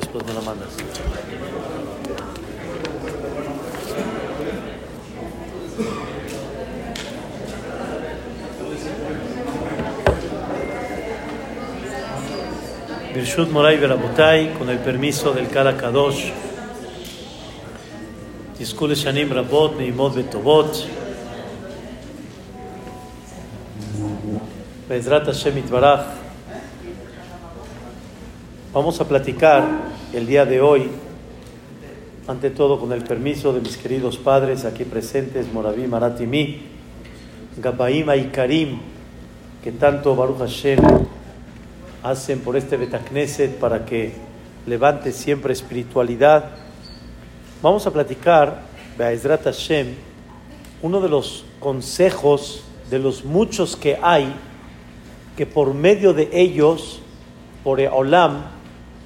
después me la mandas. Birshut Moray Berabotay, con el permiso del Kala Kadosh, Tiskule Shanim Rabot, Neimot Betobot, Bezrat Hashem Itbarach. Vamos a platicar el día de hoy, ante todo con el permiso de mis queridos padres aquí presentes, Moraví Maratimi, Gabaima y Karim, que tanto Baruch Hashem hacen por este Betacneset para que levante siempre espiritualidad. Vamos a platicar, Be'ezrat Hashem, uno de los consejos de los muchos que hay, que por medio de ellos, por Olam,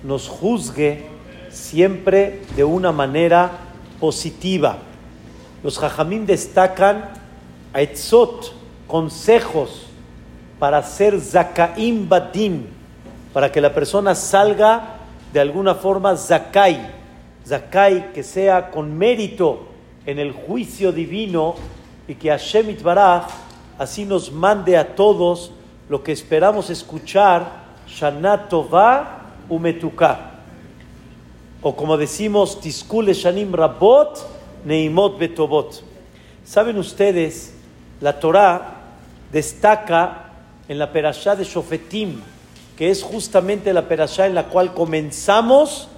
nos juzgue siempre de una manera positiva. Los Jajamín destacan a Etzot, consejos para ser Zakaim Badim, para que la persona salga de alguna forma zakai, zakai que sea con mérito en el juicio divino y que Hashem Itbaraj así nos mande a todos lo que esperamos escuchar, Shana Tova Umetuka. O como decimos, Tiskule Shanim Rabot Neimot Betobot. Saben ustedes, la Torah destaca en la perashá de Shofetim, que es justamente la perashá en la cual comenzamos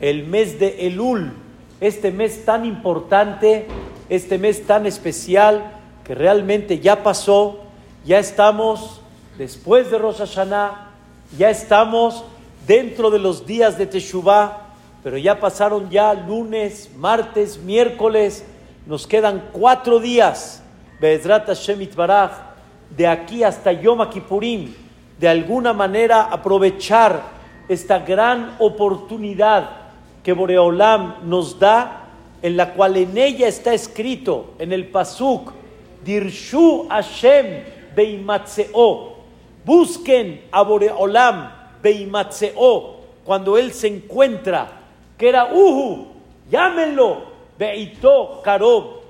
el mes de Elul, este mes tan importante, este mes tan especial, que realmente ya pasó, ya estamos después de Rosh Hashanah, ya estamos dentro de los días de Teshuvah, pero ya pasaron ya lunes, martes, miércoles, nos quedan cuatro días, Be'ezrat Hashem Itbaraj, de aquí hasta Yom Kippurim, de alguna manera aprovechar esta gran oportunidad que Boreolam nos da, en la cual en ella está escrito en el Pasuk, Dirshu Hashem Beimatseo, busquen a Boreolam Beimatseo, cuando él se encuentra, que era Uhu, llámenlo, Beito Karob,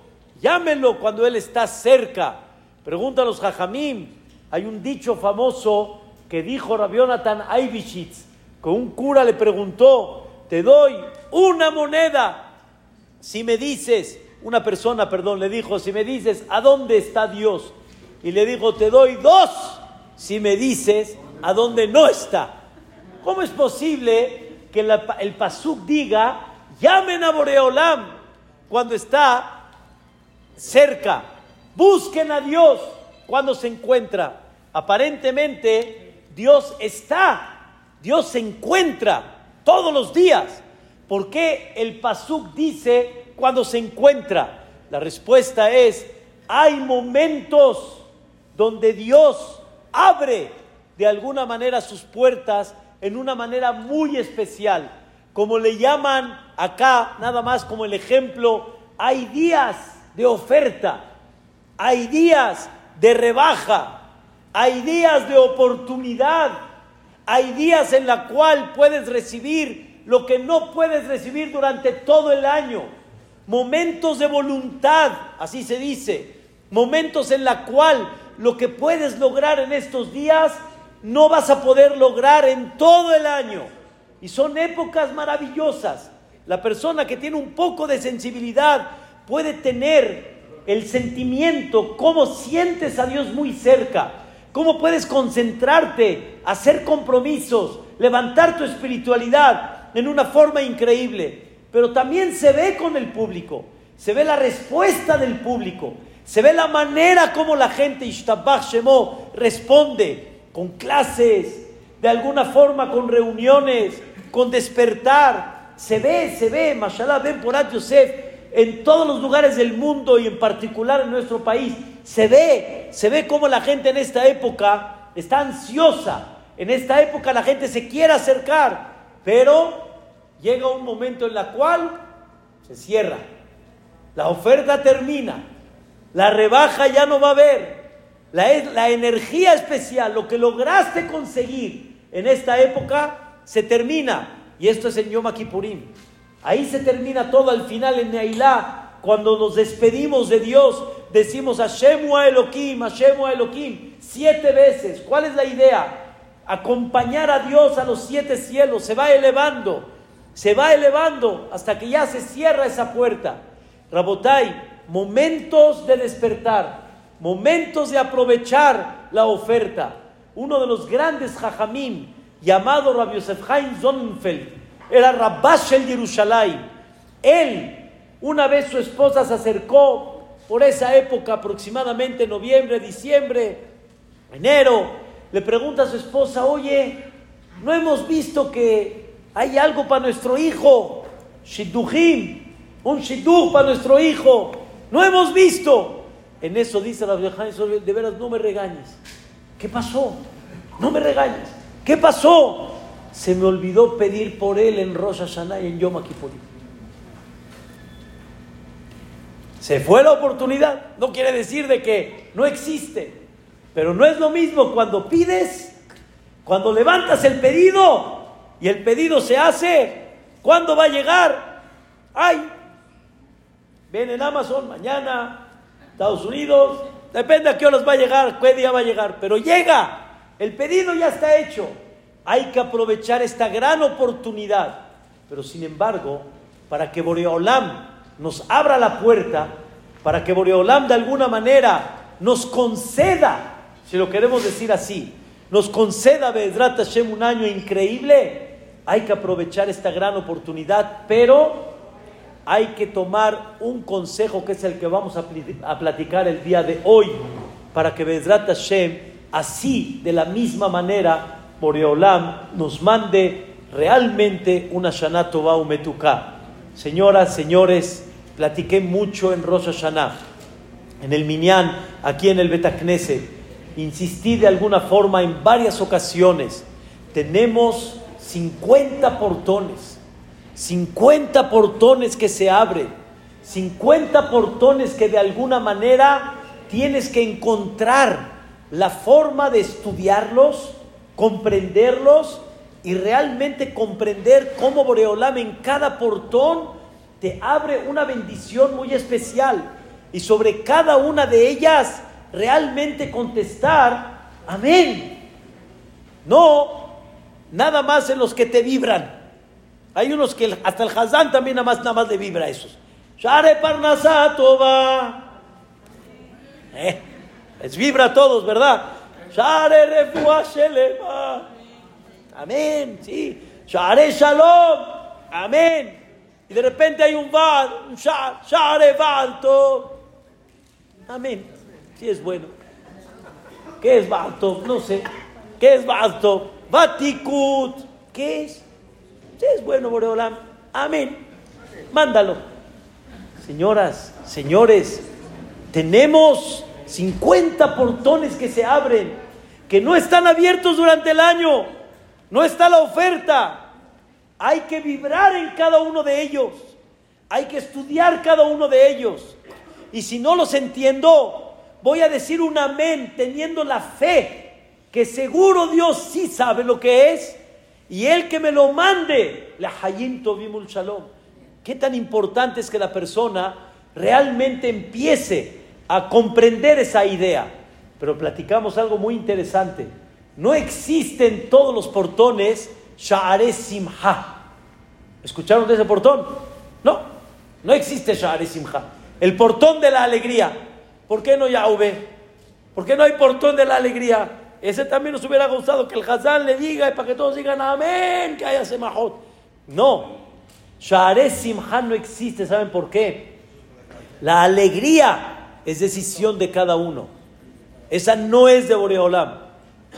llámenlo cuando él está cerca. Pregunta Jajamim, hay un dicho famoso que dijo Rabionatan Aibishitz, que un cura le preguntó, te doy una moneda si me dices, una persona, perdón, le dijo, si me dices, ¿a dónde está Dios? Y le dijo, te doy dos si me dices, ¿a dónde no está? ¿Cómo es posible que el Pasuk diga, llamen a Boreolam cuando está cerca? Busquen a Dios cuando se encuentra. Aparentemente Dios está, Dios se encuentra todos los días. ¿Por qué el Pasuk dice cuando se encuentra? La respuesta es, hay momentos donde Dios abre de alguna manera sus puertas en una manera muy especial. Como le llaman acá, nada más como el ejemplo, hay días de oferta, hay días de rebaja, hay días de oportunidad, hay días en la cual puedes recibir lo que no puedes recibir durante todo el año. Momentos de voluntad, así se dice, momentos en la cual lo que puedes lograr en estos días no vas a poder lograr en todo el año. Y son épocas maravillosas. La persona que tiene un poco de sensibilidad puede tener el sentimiento, cómo sientes a Dios muy cerca, cómo puedes concentrarte, hacer compromisos, levantar tu espiritualidad en una forma increíble. Pero también se ve con el público, se ve la respuesta del público, se ve la manera como la gente, Ishtabach Shemo, responde con clases, de alguna forma con reuniones, con despertar. Se ve, se ve, mashallah, ven por Yosef, en todos los lugares del mundo y en particular en nuestro país, se ve, se ve cómo la gente en esta época está ansiosa. En esta época la gente se quiere acercar, pero llega un momento en la cual se cierra. La oferta termina. La rebaja ya no va a haber. La, energía especial, lo que lograste conseguir en esta época, se termina. Y esto es en Yom Kippurim. Ahí se termina todo al final en Neilá, cuando nos despedimos de Dios, decimos Hashemu a Elohim, Hashemu a Elohim, siete veces. ¿Cuál es la idea? Acompañar a Dios a los siete cielos, se va elevando, se va elevando hasta que ya se cierra esa puerta. Rabotai, momentos de despertar, momentos de aprovechar la oferta. Uno de los grandes jajamim, llamado Rabbi Yosef Haim Sonnenfeld, era Rabash el Yerushalayim. Él, una vez su esposa se acercó por esa época, aproximadamente noviembre, diciembre, enero, le pregunta a su esposa, oye, ¿no hemos visto que hay algo para nuestro hijo? Shidduchim, un shidduch para nuestro hijo. No hemos visto. En eso dice la de veras no me regañes. ¿Qué pasó? No me regañes. ¿Qué pasó? Se me olvidó pedir por él en Rosh Hashanah y en Yom Kippur. Se fue la oportunidad. No quiere decir de que no existe. Pero no es lo mismo cuando pides, cuando levantas el pedido y el pedido se hace. ¿Cuándo va a llegar? Ay, ven en Amazon mañana, Estados Unidos, depende a qué horas va a llegar, qué día va a llegar, pero llega, el pedido ya está hecho. Hay que aprovechar esta gran oportunidad. Pero sin embargo, para que Boreolam nos abra la puerta, para que Boreolam de alguna manera nos conceda, si lo queremos decir así, nos conceda Bedrat Hashem un año increíble, hay que aprovechar esta gran oportunidad, pero hay que tomar un consejo que es el que vamos a, platicar el día de hoy, para que Bedrat Hashem, así, de la misma manera, Boreolam nos mande realmente una Shana Tova Umetuká. Señoras, señores, platiqué mucho en Rosh Hashanah, en el Minyan, aquí en el Betacnese. Insistí de alguna forma en varias ocasiones. Tenemos 50 portones 50 portones que se abren, 50 portones que de alguna manera tienes que encontrar la forma de estudiarlos, comprenderlos y realmente comprender cómo Boreolam en cada portón te abre una bendición muy especial y sobre cada una de ellas realmente contestar amén. No nada más en los que te vibran. Hay unos que hasta el Hazán también nada más, nada más le vibra a esos. Share Parnasatova. Eh, les vibra a todos, ¿verdad? Share Amén, sí. Share Shalom. Amén. Y de repente hay un Val, un Share Balto. Amén. Sí es bueno. ¿Qué es Balto? No sé. ¿Qué es Balto? Vatikut. ¿Qué es? Es bueno, Boreolam. Amén. Mándalo. Señoras, señores, tenemos 50 portones que se abren, que no están abiertos durante el año. No está la oferta. Hay que vibrar en cada uno de ellos. Hay que estudiar cada uno de ellos. Y si no los entiendo, voy a decir un amén teniendo la fe que seguro Dios sí sabe lo que es y el que me lo mande, la Hayim Tovimul Shalom. Qué tan importante es que la persona realmente empiece a comprender esa idea. Pero platicamos algo muy interesante. No existen todos los portones Sha'are Simha. ¿Escucharon de ese portón? No, no existe Sha'are Simha. El portón de la alegría. ¿Por qué no Yahweh? ¿Por qué no hay portón de la alegría? Ese también nos hubiera gustado que el Hazán le diga y para que todos digan amén, que haya semajot. No, Share Simhan no existe, ¿saben por qué? La alegría es decisión de cada uno. Esa no es de Boreolam.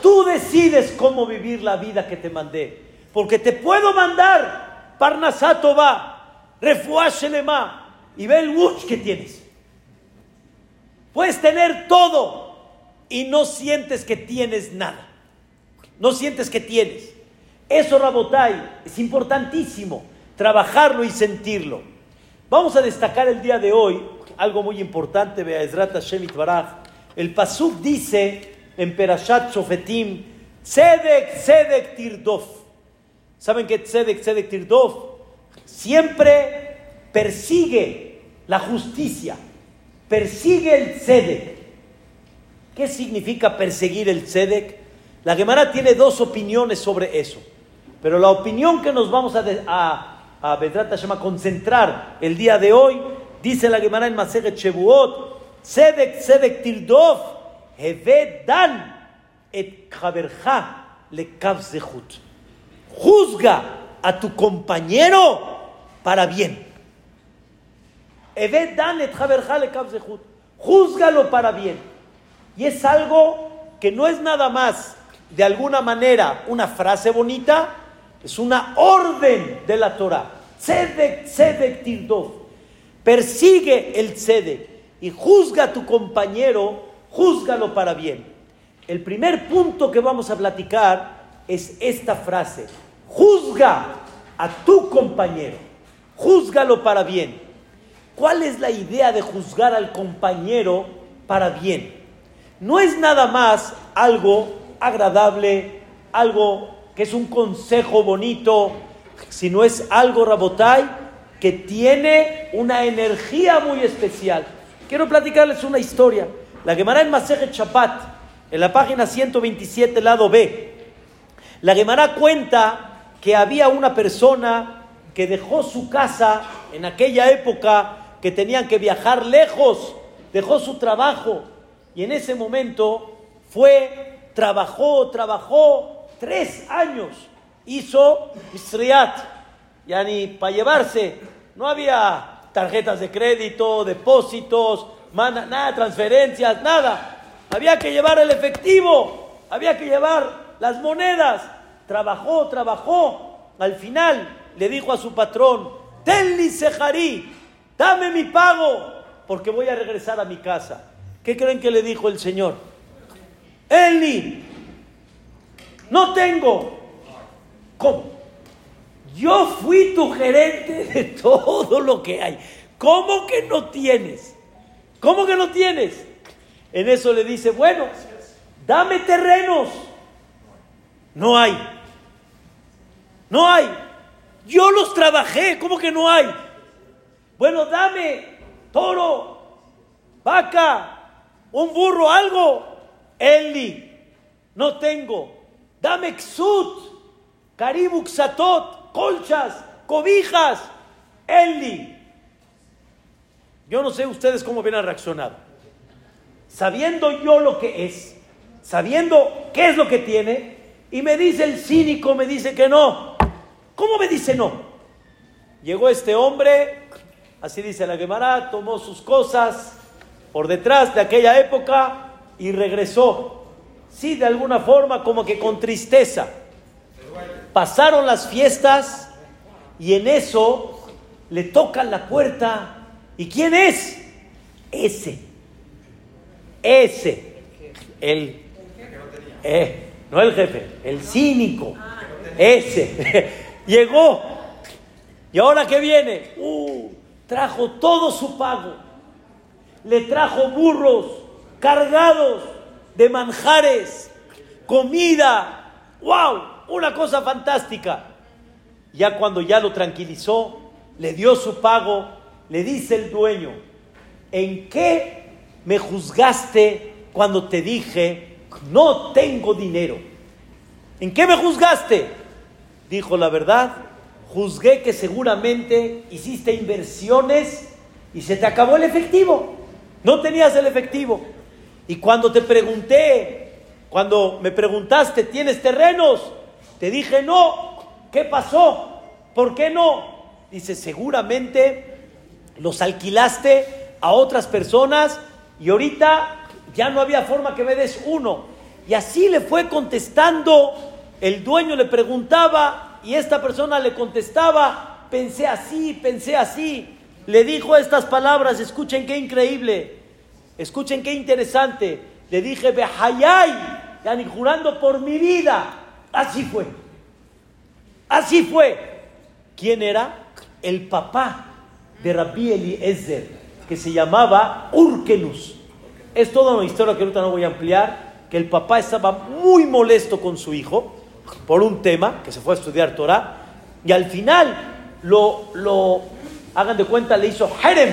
Tú decides cómo vivir la vida que te mandé. Porque te puedo mandar Parnasato va, Refuashelema y ve el wuch que tienes. Puedes tener todo, y no sientes que tienes nada. No sientes que tienes. Eso, Rabotai, es importantísimo, trabajarlo y sentirlo. Vamos a destacar el día de hoy algo muy importante, Be'ezrat Hashem Baraj. El Pasuk dice en Perashat Shofetim, Tzedek, Tzedek Tirdof. ¿Saben que Tzedek, Tzedek Tirdov siempre persigue la justicia, persigue el Tzedek? ¿Qué significa perseguir el Tzedek? La Gemara tiene dos opiniones sobre eso, pero la opinión que nos vamos a, a, a concentrar el día de hoy, dice la Gemara en Maseret Shevuot, Tzedek, Tzedek Tirdov, Heved Dan et Chaverja le Juzga a tu compañero para bien. Eved Dan et Chaverja le Júzgalo para bien. Y es algo que no es nada más de alguna manera una frase bonita, es una orden de la Torah. Tzedek, tzedek tirdov. Persigue el tzedek y juzga a tu compañero, júzgalo para bien. El primer punto que vamos a platicar es esta frase. Juzga a tu compañero, júzgalo para bien. ¿Cuál es la idea de juzgar al compañero para bien? No es nada más algo agradable, algo que es un consejo bonito, sino es algo, Rabotai, que tiene una energía muy especial. Quiero platicarles una historia. La Gemara en Masejet Chapat, en la página 127, lado B. La Gemara cuenta que había una persona que dejó su casa en aquella época que tenían que viajar lejos, dejó su trabajo y en ese momento fue trabajó, trabajó tres años, hizo Misriat, ya ni para llevarse, no había tarjetas de crédito, depósitos, nada, transferencias, nada. Había que llevar el efectivo, había que llevar las monedas. Trabajó, trabajó. Al final le dijo a su patrón, Tenli Sejarí, dame mi pago, porque voy a regresar a mi casa. ¿Qué creen que le dijo el Señor? Eli, no tengo. ¿Cómo? Yo fui tu gerente de todo lo que hay. ¿Cómo que no tienes? ¿Cómo que no tienes? En eso le dice, bueno, dame terrenos. No hay. No hay. Yo los trabajé, ¿cómo que no hay? Bueno, dame toro, vaca, un burro, algo. Eli, no tengo. Dame xut, caribuxatot, colchas, cobijas. Eli. Yo no sé ustedes cómo van a reaccionar. Sabiendo yo lo que es, sabiendo qué es lo que tiene, y me dice el cínico, me dice que no. ¿Cómo me dice no? Llegó este hombre, así dice la Gemara, tomó sus cosas por detrás de aquella época, y regresó. Sí, de alguna forma, como que con tristeza. Pasaron las fiestas y en eso le tocan la puerta. ¿Y quién es? Ese. Ese. El. Eh, no el jefe, el cínico. Ese. Llegó. ¿Y ahora qué viene? Uh, trajo todo su pago. Le trajo burros, cargados de manjares, comida, wow, una cosa fantástica. Ya cuando ya lo tranquilizó, le dio su pago, le dice el dueño, ¿en qué me juzgaste cuando te dije, no tengo dinero? ¿En qué me juzgaste? Dijo la verdad, juzgué que seguramente hiciste inversiones y se te acabó el efectivo. No tenías el efectivo. Y cuando te pregunté, cuando me preguntaste, ¿tienes terrenos? Te dije, no. ¿Qué pasó? ¿Por qué no? Dice, seguramente los alquilaste a otras personas y ahorita ya no había forma que me des uno. Y así le fue contestando, el dueño le preguntaba y esta persona le contestaba, pensé así, pensé así. Le dijo estas palabras, escuchen qué increíble. Escuchen qué interesante. Le dije, Behayay, yani jurando por mi vida. Así fue. Así fue. ¿Quién era? El papá de Rabbi Eliezer, que se llamaba Urkenus. Es toda una historia que ahorita no voy a ampliar, que el papá estaba muy molesto con su hijo. por un tema, que se fue a estudiar Torah, y al final lo, lo hagan de cuenta, le hizo Jerem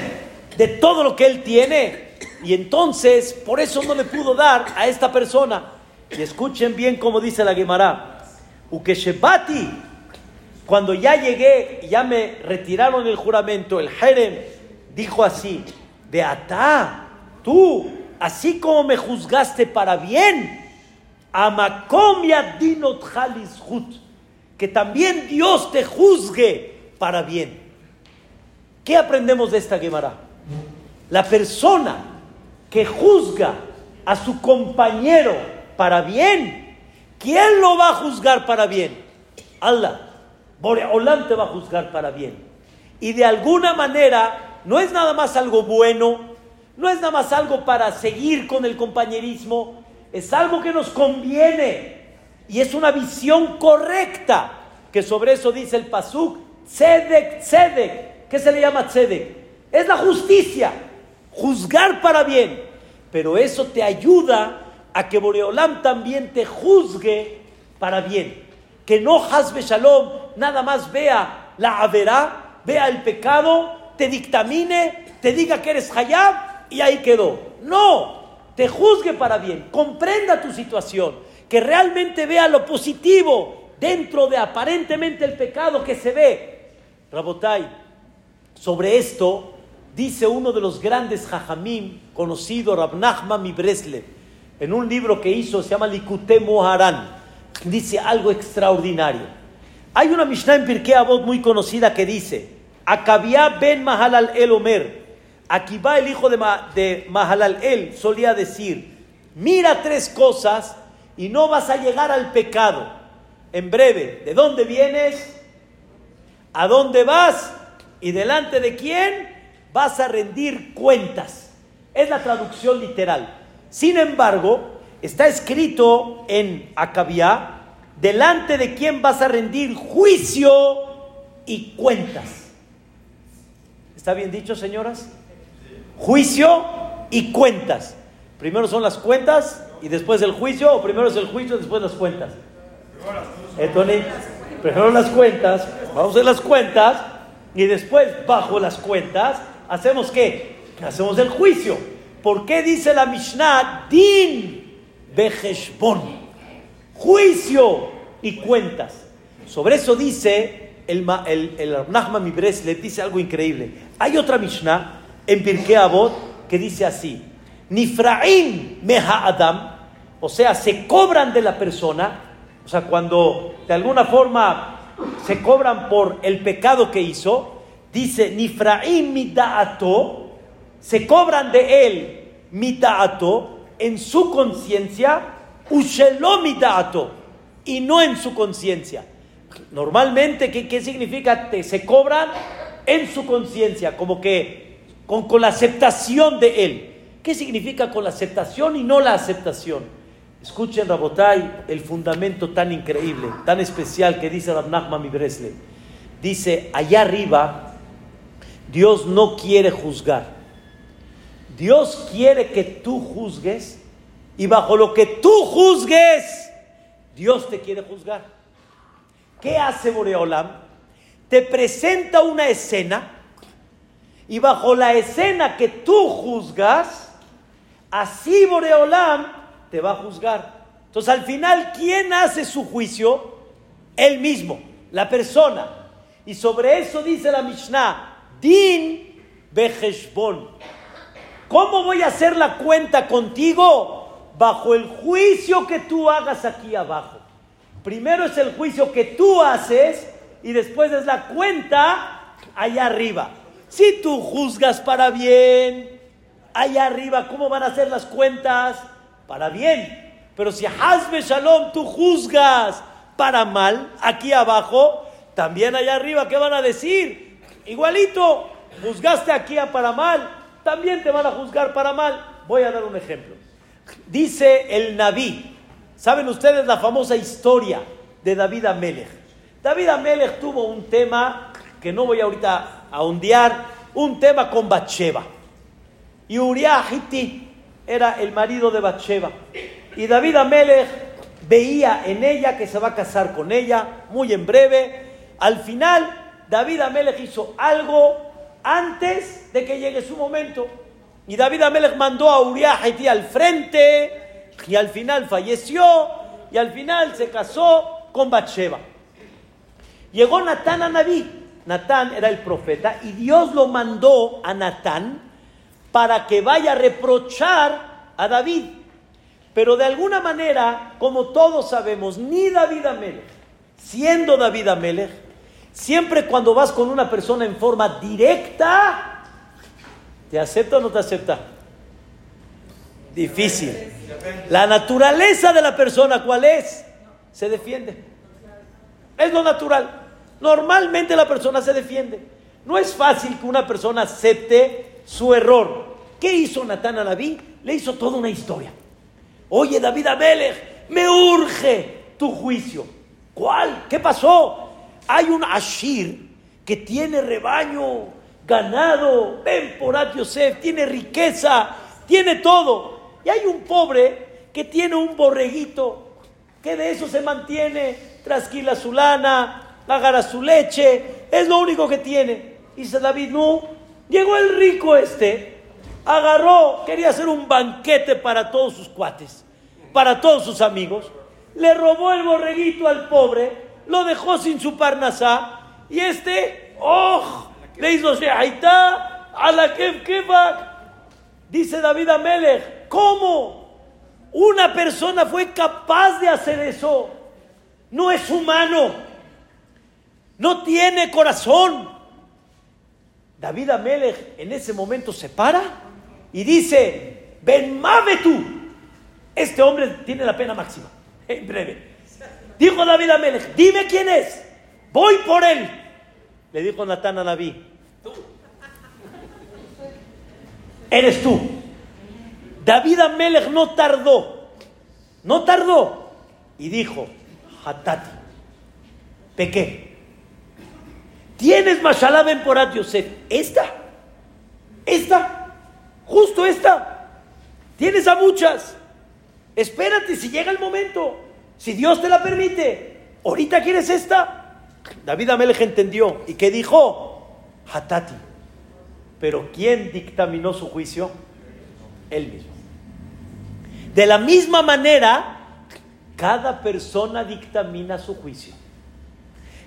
de todo lo que él tiene, y entonces por eso no le pudo dar a esta persona. Y escuchen bien cómo dice la Gemara, Ukeshebati, cuando ya llegué, ya me retiraron el juramento, el Jerem dijo así, Beatá, tú, así como me juzgaste para bien, Amakom dinot que también Dios te juzgue para bien. ¿Qué aprendemos de esta Gemara? La persona que juzga a su compañero para bien, ¿quién lo va a juzgar para bien? Allah. Boreolán te va a juzgar para bien. Y de alguna manera no es nada más algo bueno, no es nada más algo para seguir con el compañerismo, es algo que nos conviene y es una visión correcta, que sobre eso dice el Pasuk, Tzedek, Tzedek. ¿Qué se le llama Tzedek? Es la justicia, juzgar para bien. Pero eso te ayuda a que Boreolam también te juzgue para bien. Que no Hazbe Shalom nada más vea la averá, vea el pecado, te dictamine, te diga que eres Hayab y ahí quedó. No, te juzgue para bien, comprenda tu situación, que realmente vea lo positivo dentro de aparentemente el pecado que se ve. Rabotai, sobre esto dice uno de los grandes jajamim, conocido Rab Nachman Bresle, en un libro que hizo, se llama Likute Moharan, dice algo extraordinario. Hay una Mishnah en Pirkei Avot muy conocida que dice, Akabia ben Mahalal el Omer, va el hijo de, de Mahalal, él solía decir, mira tres cosas y no vas a llegar al pecado. En breve, ¿de dónde vienes? ¿A dónde vas? ¿Y delante de quién vas a rendir cuentas? Es la traducción literal. Sin embargo, está escrito en Acabia, delante de quién vas a rendir juicio y cuentas. ¿Está bien dicho, señoras? juicio y cuentas. Primero son las cuentas y después el juicio, o primero es el juicio y después las cuentas. Entonces, primero las cuentas, vamos a las cuentas y después bajo las cuentas hacemos qué? Hacemos el juicio. ¿Por qué dice la Mishnah din bejeshbon? Juicio y cuentas. Sobre eso dice el, el, el Nachman le dice algo increíble. Hay otra Mishnah en Pirkei Avot que dice así: Nifraim meha Adam, o sea, se cobran de la persona, o sea, cuando de alguna forma se cobran por el pecado que hizo, dice Nifraim midaato, se cobran de él midaato en su conciencia, ushelo midaato, y no en su conciencia. Normalmente, ¿qué, ¿qué, significa? se cobran en su conciencia, como que con, con la aceptación de Él. ¿Qué significa con la aceptación y no la aceptación? Escuchen, Rabotai, el fundamento tan increíble, tan especial que dice Rab Nachman Bresle. Dice, allá arriba, Dios no quiere juzgar. Dios quiere que tú juzgues y bajo lo que tú juzgues, Dios te quiere juzgar. ¿Qué hace Boreolam? Te presenta una escena y bajo la escena que tú juzgas, así Boreolam te va a juzgar. Entonces al final, ¿quién hace su juicio? Él mismo, la persona. Y sobre eso dice la Mishnah, Din Beheshbon. ¿Cómo voy a hacer la cuenta contigo? Bajo el juicio que tú hagas aquí abajo. Primero es el juicio que tú haces y después es la cuenta allá arriba. Si tú juzgas para bien, allá arriba, ¿cómo van a ser las cuentas? Para bien. Pero si Hazbe Shalom tú juzgas para mal, aquí abajo, también allá arriba, ¿qué van a decir? Igualito, juzgaste aquí a para mal, también te van a juzgar para mal. Voy a dar un ejemplo. Dice el Naví, ¿saben ustedes la famosa historia de David Amelech? David Amelech tuvo un tema que no voy ahorita a ondear, un tema con Bathsheba. Y Uriah Hitti era el marido de Bathsheba. Y David Amelech veía en ella que se va a casar con ella muy en breve. Al final, David Amelech hizo algo antes de que llegue su momento. Y David Amelech mandó a Uriah Haití al frente y al final falleció y al final se casó con Bathsheba. Llegó Natán a Naví. Natán era el profeta y Dios lo mandó a Natán para que vaya a reprochar a David. Pero de alguna manera, como todos sabemos, ni David Amelech, siendo David Amelech, siempre cuando vas con una persona en forma directa, ¿te acepta o no te acepta? Difícil. La naturaleza de la persona, ¿cuál es? Se defiende. Es lo natural. Normalmente la persona se defiende. No es fácil que una persona acepte su error. ¿Qué hizo Natán a? Le hizo toda una historia. Oye, David Amelech, me urge tu juicio. ¿Cuál? ¿Qué pasó? Hay un Ashir que tiene rebaño, ganado, ven por Yosef, tiene riqueza, tiene todo. Y hay un pobre que tiene un borreguito, que de eso se mantiene, trasquila su lana, agarra su leche, es lo único que tiene. Dice David, no, llegó el rico este, agarró, quería hacer un banquete para todos sus cuates, para todos sus amigos, le robó el borreguito al pobre, lo dejó sin su parnasá, y este, ¡oh! Le hizo está, a la kef Dice David Amelech, ¿cómo? Una persona fue capaz de hacer eso. No es humano. No tiene corazón. David Amelech en ese momento se para y dice, Ben tú. Este hombre tiene la pena máxima. En breve. Dijo David Amelech, dime quién es. Voy por él. Le dijo Natán a David. Eres tú. David Amelech no tardó. No tardó. Y dijo, Hatati, pequé. Tienes Mashallah Ben Porat Yosef. Esta. Esta. Justo esta. Tienes a muchas. Espérate si llega el momento. Si Dios te la permite. Ahorita quieres esta. David Amelech entendió. ¿Y qué dijo? Hatati. Pero ¿quién dictaminó su juicio? Él mismo. De la misma manera, cada persona dictamina su juicio.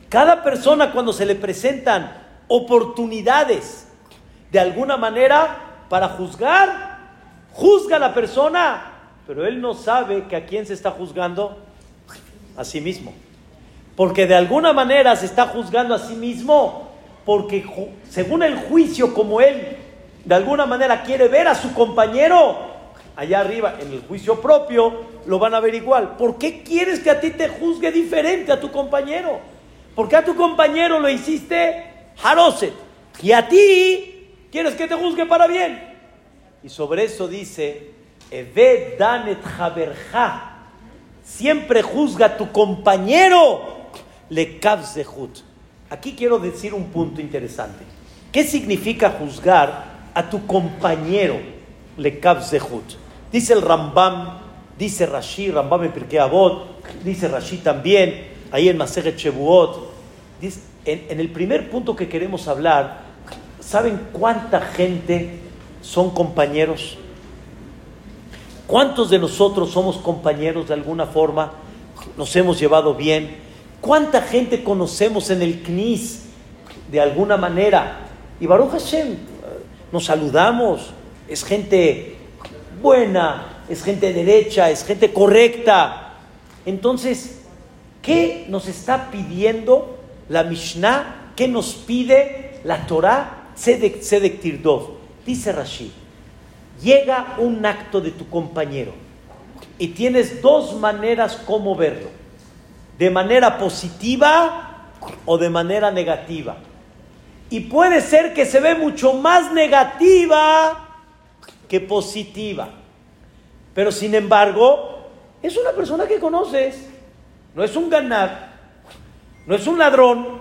Cada persona cuando se le presentan oportunidades de alguna manera para juzgar, juzga a la persona, pero él no sabe que a quién se está juzgando, a sí mismo. Porque de alguna manera se está juzgando a sí mismo, porque según el juicio como él de alguna manera quiere ver a su compañero, allá arriba en el juicio propio lo van a ver igual. ¿Por qué quieres que a ti te juzgue diferente a tu compañero? Porque a tu compañero lo hiciste Haroset y a ti quieres que te juzgue para bien. Y sobre eso dice, Eved danet haberja, siempre juzga a tu compañero, le hut. Aquí quiero decir un punto interesante. ¿Qué significa juzgar a tu compañero, le hut? Dice el Rambam, dice Rashi, Rambam en Pirkei Avot, dice Rashi también, ahí en Maseret Shebuot. en, en el primer punto que queremos hablar, ¿saben cuánta gente son compañeros? ¿Cuántos de nosotros somos compañeros de alguna forma? Nos hemos llevado bien. ¿Cuánta gente conocemos en el CNIS de alguna manera? Y Baruch Hashem, nos saludamos, es gente buena, es gente derecha, es gente correcta. Entonces, ¿qué nos está pidiendo la Mishnah? ¿Qué nos pide la Torah? Sedek Tirdov. Dice Rashid llega un acto de tu compañero y tienes dos maneras como verlo, de manera positiva o de manera negativa. Y puede ser que se ve mucho más negativa que positiva. Pero sin embargo, es una persona que conoces, no es un ganar, no es un ladrón,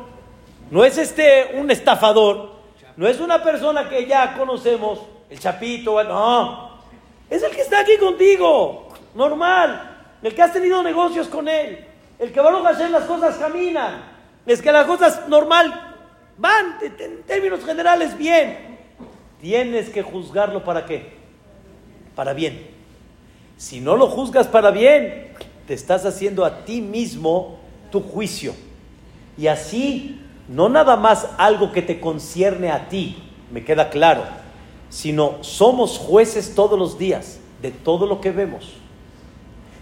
no es este un estafador, no es una persona que ya conocemos el chapito, no. Es el que está aquí contigo, normal. el que has tenido negocios con él, el que va a hacer las cosas caminan, es que las cosas normal van, en términos generales, bien. Tienes que juzgarlo para qué? Para bien. Si no lo juzgas para bien, te estás haciendo a ti mismo tu juicio. Y así, no nada más algo que te concierne a ti, me queda claro, sino somos jueces todos los días de todo lo que vemos,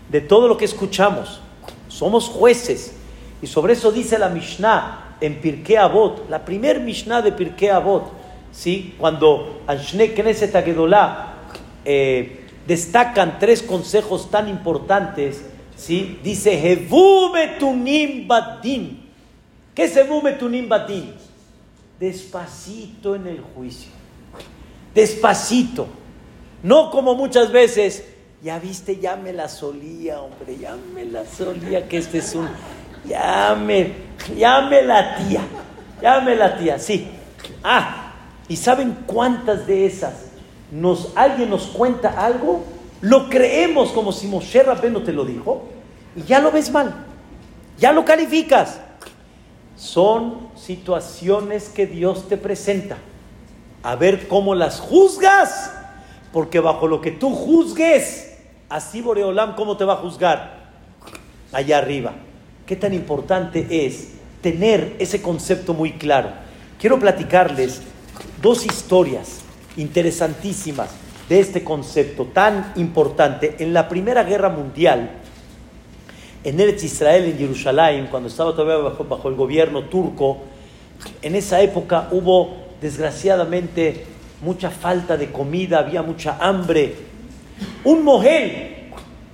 de todo lo que escuchamos. Somos jueces. Y sobre eso dice la Mishnah en Pirkei Avot, la primer Mishnah de Pirkei Avot, ¿sí? cuando Anshne Knesset eh, destacan tres consejos tan importantes, ¿sí? dice Betunim Badin. ¿Qué es Hevu Betunim Badin? Despacito en el juicio. Despacito. No como muchas veces, ya viste, ya me la solía, hombre, ya me la solía que este es un... Ya me, me la tía, ya me la tía, sí. Ah, ¿y saben cuántas de esas nos, alguien nos cuenta algo? Lo creemos como si Moshe no te lo dijo y ya lo ves mal, ya lo calificas. Son situaciones que Dios te presenta. A ver cómo las juzgas, porque bajo lo que tú juzgues, así Boreolam, ¿cómo te va a juzgar? Allá arriba. ¿Qué tan importante es tener ese concepto muy claro? Quiero platicarles dos historias interesantísimas de este concepto tan importante. En la Primera Guerra Mundial, en Eretz Israel, en Jerusalén, cuando estaba todavía bajo, el gobierno turco, en esa época hubo desgraciadamente mucha falta de comida, había mucha hambre. Un mohel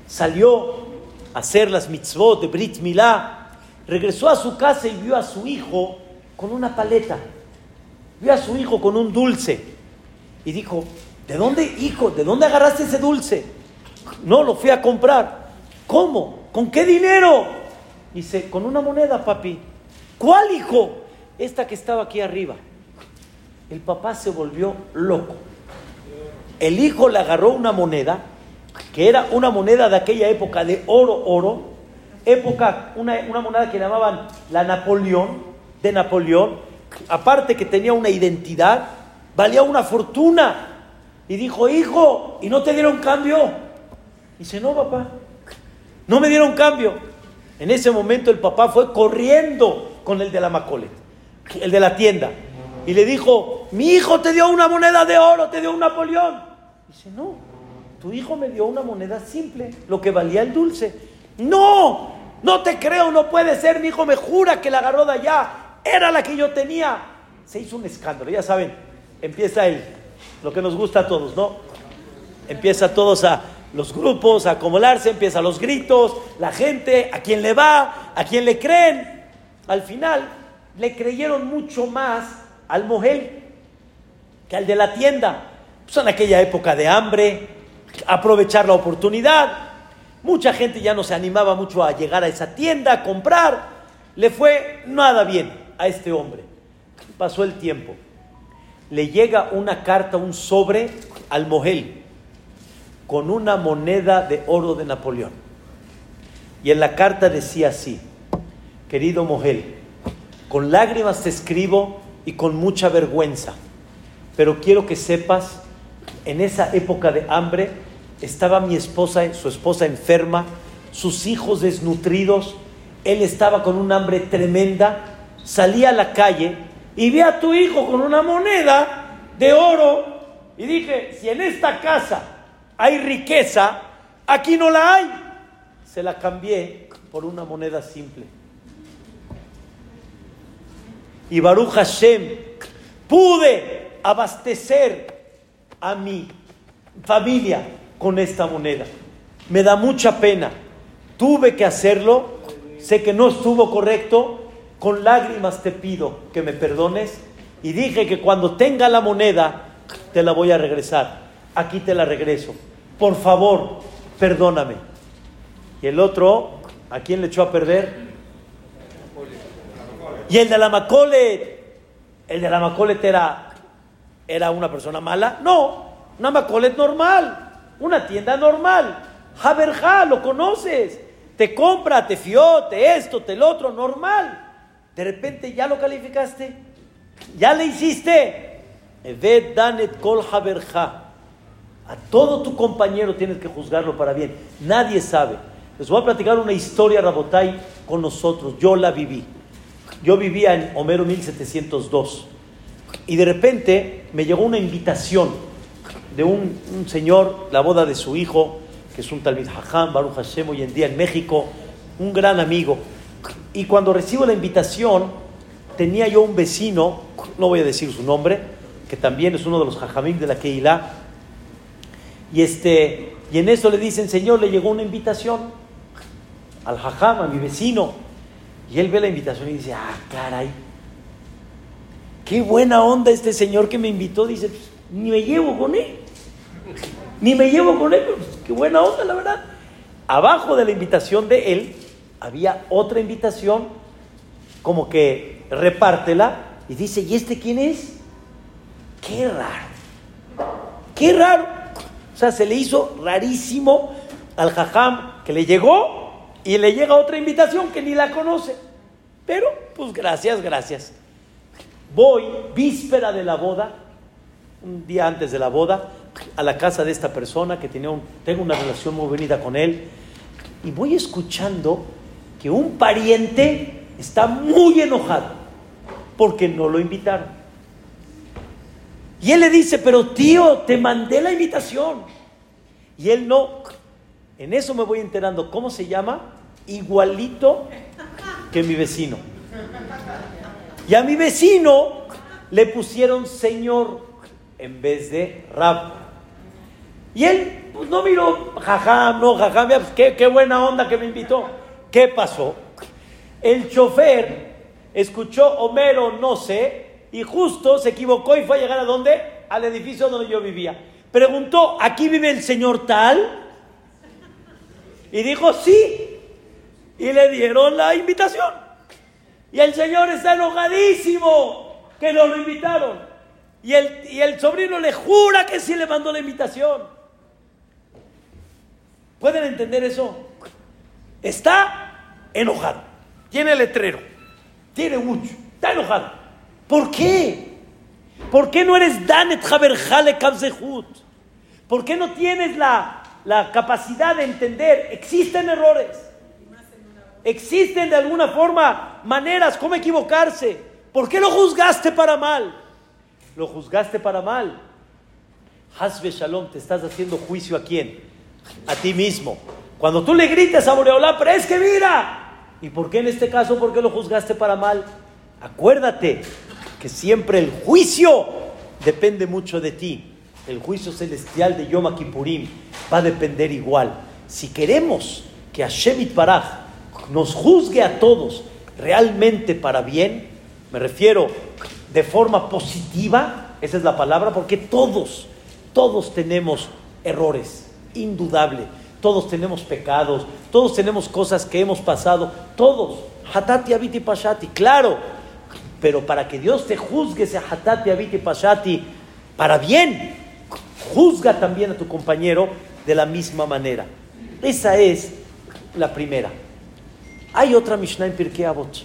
salió a hacer las mitzvot de Brit Milá, regresó a su casa y vio a su hijo con una paleta, vio a su hijo con un dulce y dijo, ¿de dónde, hijo, de dónde agarraste ese dulce? No, lo fui a comprar. ¿Cómo? ¿Con qué dinero? Dice, con una moneda, papi. ¿Cuál hijo? Esta que estaba aquí arriba. El papá se volvió loco. El hijo le agarró una moneda, que era una moneda de aquella época de oro, oro, época, una, una moneda que llamaban la Napoleón, de Napoleón, aparte que tenía una identidad, valía una fortuna. Y dijo, hijo, ¿y no te dieron cambio? Dice, no, papá. No me dieron cambio. En ese momento el papá fue corriendo con el de la Macole, el de la tienda, y le dijo, mi hijo te dio una moneda de oro, te dio un Napoleón. Dice, no, tu hijo me dio una moneda simple, lo que valía el dulce. No, no te creo, no puede ser, mi hijo me jura que la agarró de allá, era la que yo tenía. Se hizo un escándalo, ya saben, empieza el, lo que nos gusta a todos, ¿no? Empieza todos a, los grupos a acumularse, empiezan los gritos, la gente, a quién le va, a quién le creen. Al final le creyeron mucho más al Mogel que al de la tienda. Pues en aquella época de hambre, aprovechar la oportunidad. Mucha gente ya no se animaba mucho a llegar a esa tienda a comprar. Le fue nada bien a este hombre. Pasó el tiempo. Le llega una carta, un sobre al Mogel con una moneda de oro de Napoleón. Y en la carta decía así, querido Mogel, con lágrimas te escribo y con mucha vergüenza, pero quiero que sepas, en esa época de hambre estaba mi esposa, su esposa enferma, sus hijos desnutridos, él estaba con un hambre tremenda, salí a la calle y vi a tu hijo con una moneda de oro y dije, si en esta casa hay riqueza, aquí no la hay. Se la cambié por una moneda simple. Y Baruch Hashem, pude abastecer a mi familia con esta moneda. Me da mucha pena. Tuve que hacerlo. Sé que no estuvo correcto. Con lágrimas te pido que me perdones. Y dije que cuando tenga la moneda, te la voy a regresar. Aquí te la regreso por favor, perdóname. Y el otro, ¿a quién le echó a perder? Y el de la Macolet, el de la Macolet era, era una persona mala. No, una Macolet normal, una tienda normal. Jaberja, lo conoces. Te compra, te fió, te esto, te el otro, normal. De repente ya lo calificaste. Ya le hiciste. Eved danet kol Jaberja. A todo tu compañero tienes que juzgarlo para bien. Nadie sabe. Les voy a platicar una historia, Rabotai, con nosotros. Yo la viví. Yo vivía en Homero 1702. Y de repente me llegó una invitación de un, señor, la boda de su hijo, que es un Talmid Hajam, Baruch Hashem, hoy en día en México, un gran amigo. Y cuando recibo la invitación, tenía yo un vecino, no voy a decir su nombre, que también es uno de los Jajamim de la Keilah, y, este, y en eso le dicen, Señor, le llegó una invitación al Jajam, a mi vecino. Y él ve la invitación y dice, ah, caray, qué buena onda este señor que me invitó. Dice, pues, ni me llevo con él. Ni me llevo con él, pues, qué buena onda, la verdad. Abajo de la invitación de él había otra invitación, como que repártela, y dice, ¿y este quién es? Qué raro. Qué raro. O sea, se le hizo rarísimo al jajam que le llegó y le llega otra invitación que ni la conoce. Pero, pues gracias, gracias. Voy, víspera de la boda, un día antes de la boda, a la casa de esta persona que tenía un, tengo una relación muy bonita con él, y voy escuchando que un pariente está muy enojado porque no lo invitaron. Y él le dice, pero tío, te mandé la invitación. Y él no. En eso me voy enterando. ¿Cómo se llama? Igualito que mi vecino. Y a mi vecino le pusieron señor en vez de rab. Y él, pues no miró, jaja, no, jaja, pues, qué, qué buena onda que me invitó. ¿Qué pasó? El chofer escuchó Homero, no sé, y justo se equivocó y fue a llegar a dónde? Al edificio donde yo vivía. Preguntó, ¿aquí vive el señor tal? Y dijo, sí. Y le dieron la invitación. Y el señor está enojadísimo que no lo invitaron. Y el, y el sobrino le jura que sí le mandó la invitación. ¿Pueden entender eso? Está enojado. Tiene letrero. Tiene mucho. Está enojado. ¿Por qué? ¿Por qué no eres Danet Haberjale Kabzehut? ¿Por qué no tienes la, la capacidad de entender? Existen errores. Existen de alguna forma maneras cómo equivocarse. ¿Por qué lo juzgaste para mal? Lo juzgaste para mal. Hasbe Shalom, te estás haciendo juicio a quién? A ti mismo. Cuando tú le grites a Boreolá, pero es que mira. ¿Y por qué en este caso, por qué lo juzgaste para mal? Acuérdate, que siempre el juicio depende mucho de ti. El juicio celestial de Yom Kippurim va a depender igual. Si queremos que Hashem Baraj nos juzgue a todos realmente para bien, me refiero de forma positiva, esa es la palabra, porque todos, todos tenemos errores, indudable. Todos tenemos pecados, todos tenemos cosas que hemos pasado, todos. Hatati, Abiti, Pashati, claro, pero para que Dios te juzgue ese hatati, abiti, pashati, para bien, juzga también a tu compañero de la misma manera. Esa es la primera. Hay otra Mishnah en Pirkei Avot.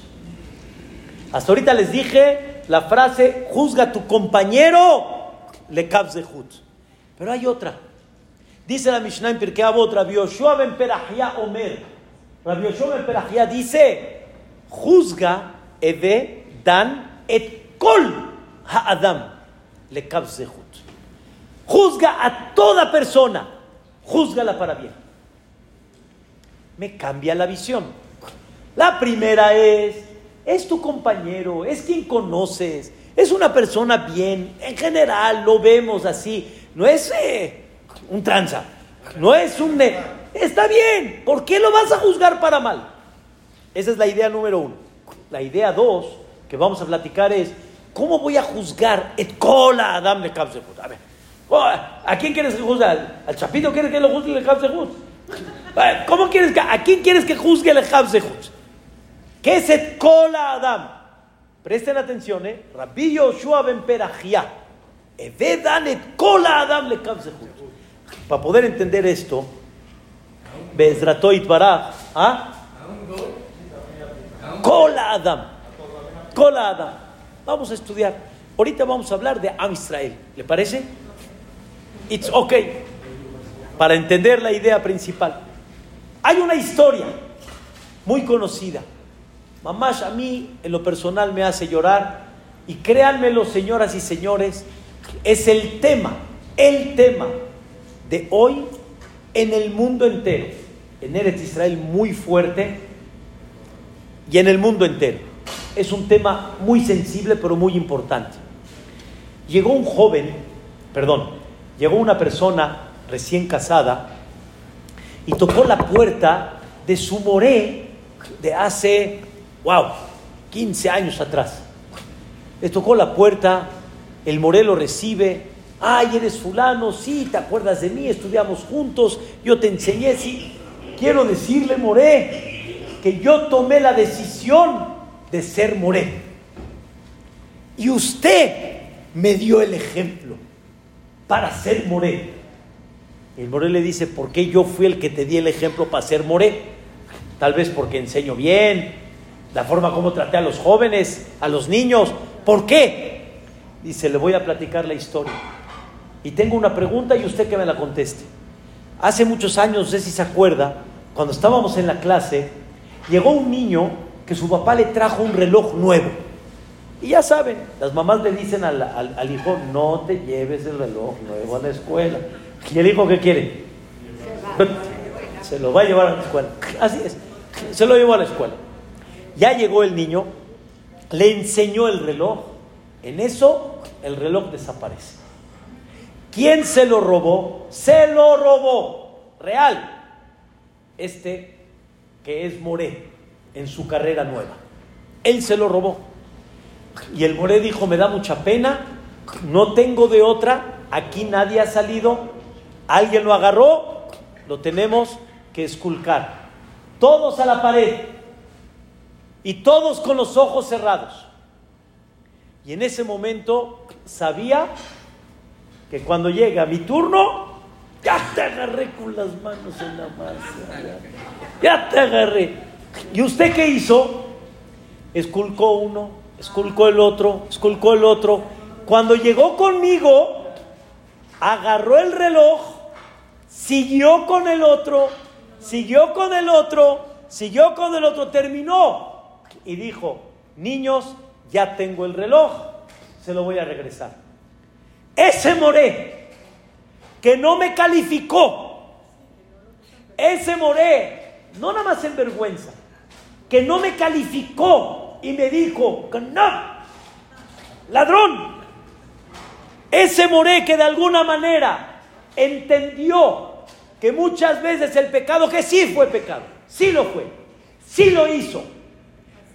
Hasta ahorita les dije la frase, juzga tu compañero, le hut. Pero hay otra. Dice la Mishnah en Pirkei Avot, Rabbi Yoshua ben Perahia Omer. Rabbi Yoshua ben Perahia dice, juzga eve dan et kol ha'adam le zehut. Juzga a toda persona, juzgala para bien. Me cambia la visión. La primera es, es tu compañero, es quien conoces, es una persona bien, en general lo vemos así, no es eh, un tranza, no es un... está bien, ¿por qué lo vas a juzgar para mal? Esa es la idea número uno. La idea dos que vamos a platicar es cómo voy a juzgar et cola Adam le A ver, ¿a quién quieres que juzgue? ¿Al, chapito quieres que lo juzgue le ¿Cómo quieres a quién quieres que juzgue le ¿Qué es et cola Adam? Presten atención, ¿eh? Rabbi Yoshua ben Perajia. Evedan et cola Adam le Para poder entender esto, Bezratoit Baraj. ¿Ah? Cola Adam. Cola Adam. Vamos a estudiar. Ahorita vamos a hablar de Am Israel. ¿Le parece? It's okay. Para entender la idea principal. Hay una historia muy conocida. Mamás a mí en lo personal me hace llorar y créanmelo señoras y señores, es el tema, el tema de hoy en el mundo entero. En Eretz Israel muy fuerte y en el mundo entero. Es un tema muy sensible pero muy importante. Llegó un joven, perdón, llegó una persona recién casada y tocó la puerta de su moré de hace, wow, 15 años atrás. Le tocó la puerta, el moré lo recibe, ay, eres fulano, sí, te acuerdas de mí, estudiamos juntos, yo te enseñé, sí. Quiero decirle, moré, que yo tomé la decisión de ser moré. Y usted me dio el ejemplo para ser moré. El moré le dice, ¿por qué yo fui el que te di el ejemplo para ser moré? Tal vez porque enseño bien, la forma como traté a los jóvenes, a los niños. ¿Por qué? Dice, le voy a platicar la historia. Y tengo una pregunta y usted que me la conteste. Hace muchos años, no sé si se acuerda, cuando estábamos en la clase, llegó un niño que su papá le trajo un reloj nuevo. Y ya saben, las mamás le dicen al, al hijo, no te lleves el reloj nuevo a la escuela. ¿Y el hijo qué quiere? Se lo va a llevar a la escuela. Así es. Se lo llevó a la escuela. Ya llegó el niño, le enseñó el reloj. En eso el reloj desaparece. ¿Quién se lo robó? Se lo robó. Real. Este que es Moré en su carrera nueva. Él se lo robó. Y el Moré dijo, me da mucha pena, no tengo de otra, aquí nadie ha salido, alguien lo agarró, lo tenemos que esculcar. Todos a la pared y todos con los ojos cerrados. Y en ese momento sabía que cuando llega mi turno, ya te agarré con las manos en la masa. Ya, te agarré. ¿Y usted qué hizo? Esculcó uno, esculcó el otro, esculcó el otro. Cuando llegó conmigo, agarró el reloj, siguió con el otro, siguió con el otro, siguió con el otro, terminó y dijo, niños, ya tengo el reloj, se lo voy a regresar. Ese moré que no me calificó, ese moré, no nada más en vergüenza, que no me calificó y me dijo, no, ladrón, ese moré que de alguna manera entendió que muchas veces el pecado, que sí fue pecado, sí lo fue, sí lo hizo,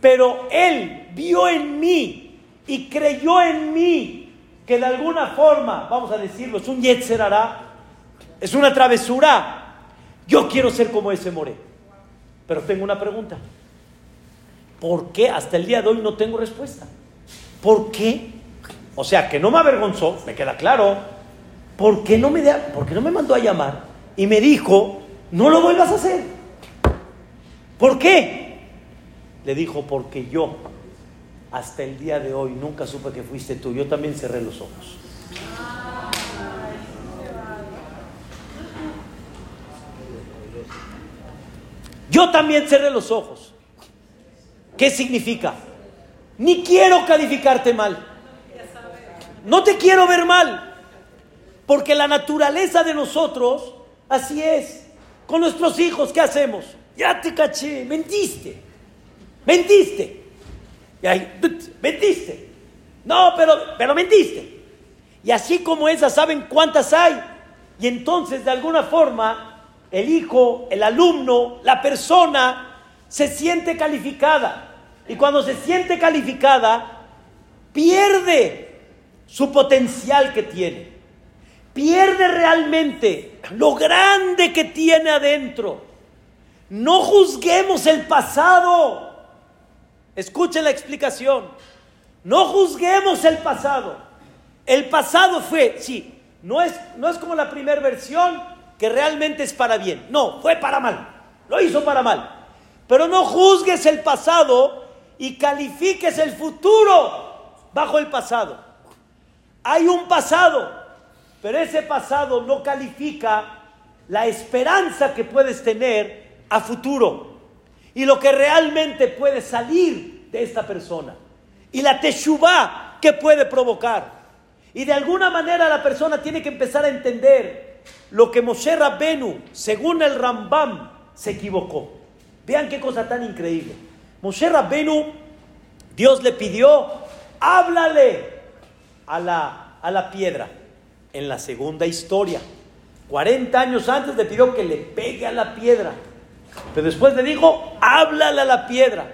pero él vio en mí y creyó en mí que de alguna forma, vamos a decirlo, es un yetzerará, es una travesura. Yo quiero ser como ese more. Pero tengo una pregunta. ¿Por qué hasta el día de hoy no tengo respuesta? ¿Por qué? O sea, que no me avergonzó, me queda claro. ¿Por qué no me, por qué no me mandó a llamar y me dijo, no lo vuelvas a hacer? ¿Por qué? Le dijo, porque yo hasta el día de hoy nunca supe que fuiste tú. Yo también cerré los ojos. Yo también cerré los ojos. ¿Qué significa? Ni quiero calificarte mal. No te quiero ver mal. Porque la naturaleza de nosotros, así es. Con nuestros hijos, ¿qué hacemos? Ya te caché, mentiste. Mentiste. Y ahí, mentiste. No, pero, pero mentiste. Y así como esas, ¿saben cuántas hay? Y entonces, de alguna forma, el hijo, el alumno, la persona, se siente calificada. Y cuando se siente calificada, pierde su potencial que tiene. Pierde realmente lo grande que tiene adentro. No juzguemos el pasado. Escuchen la explicación. No juzguemos el pasado. El pasado fue, sí, no es, no es como la primera versión que realmente es para bien. No, fue para mal. Lo hizo para mal. Pero no juzgues el pasado y califiques el futuro bajo el pasado. Hay un pasado, pero ese pasado no califica la esperanza que puedes tener a futuro y lo que realmente puede salir de esta persona y la teshuvah que puede provocar. Y de alguna manera la persona tiene que empezar a entender lo que Moshe Rabbenu, según el Rambam, se equivocó. Vean qué cosa tan increíble. Moshe Rabbenu, Dios le pidió, háblale a la, a la piedra. En la segunda historia, 40 años antes le pidió que le pegue a la piedra. Pero después le dijo, háblale a la piedra.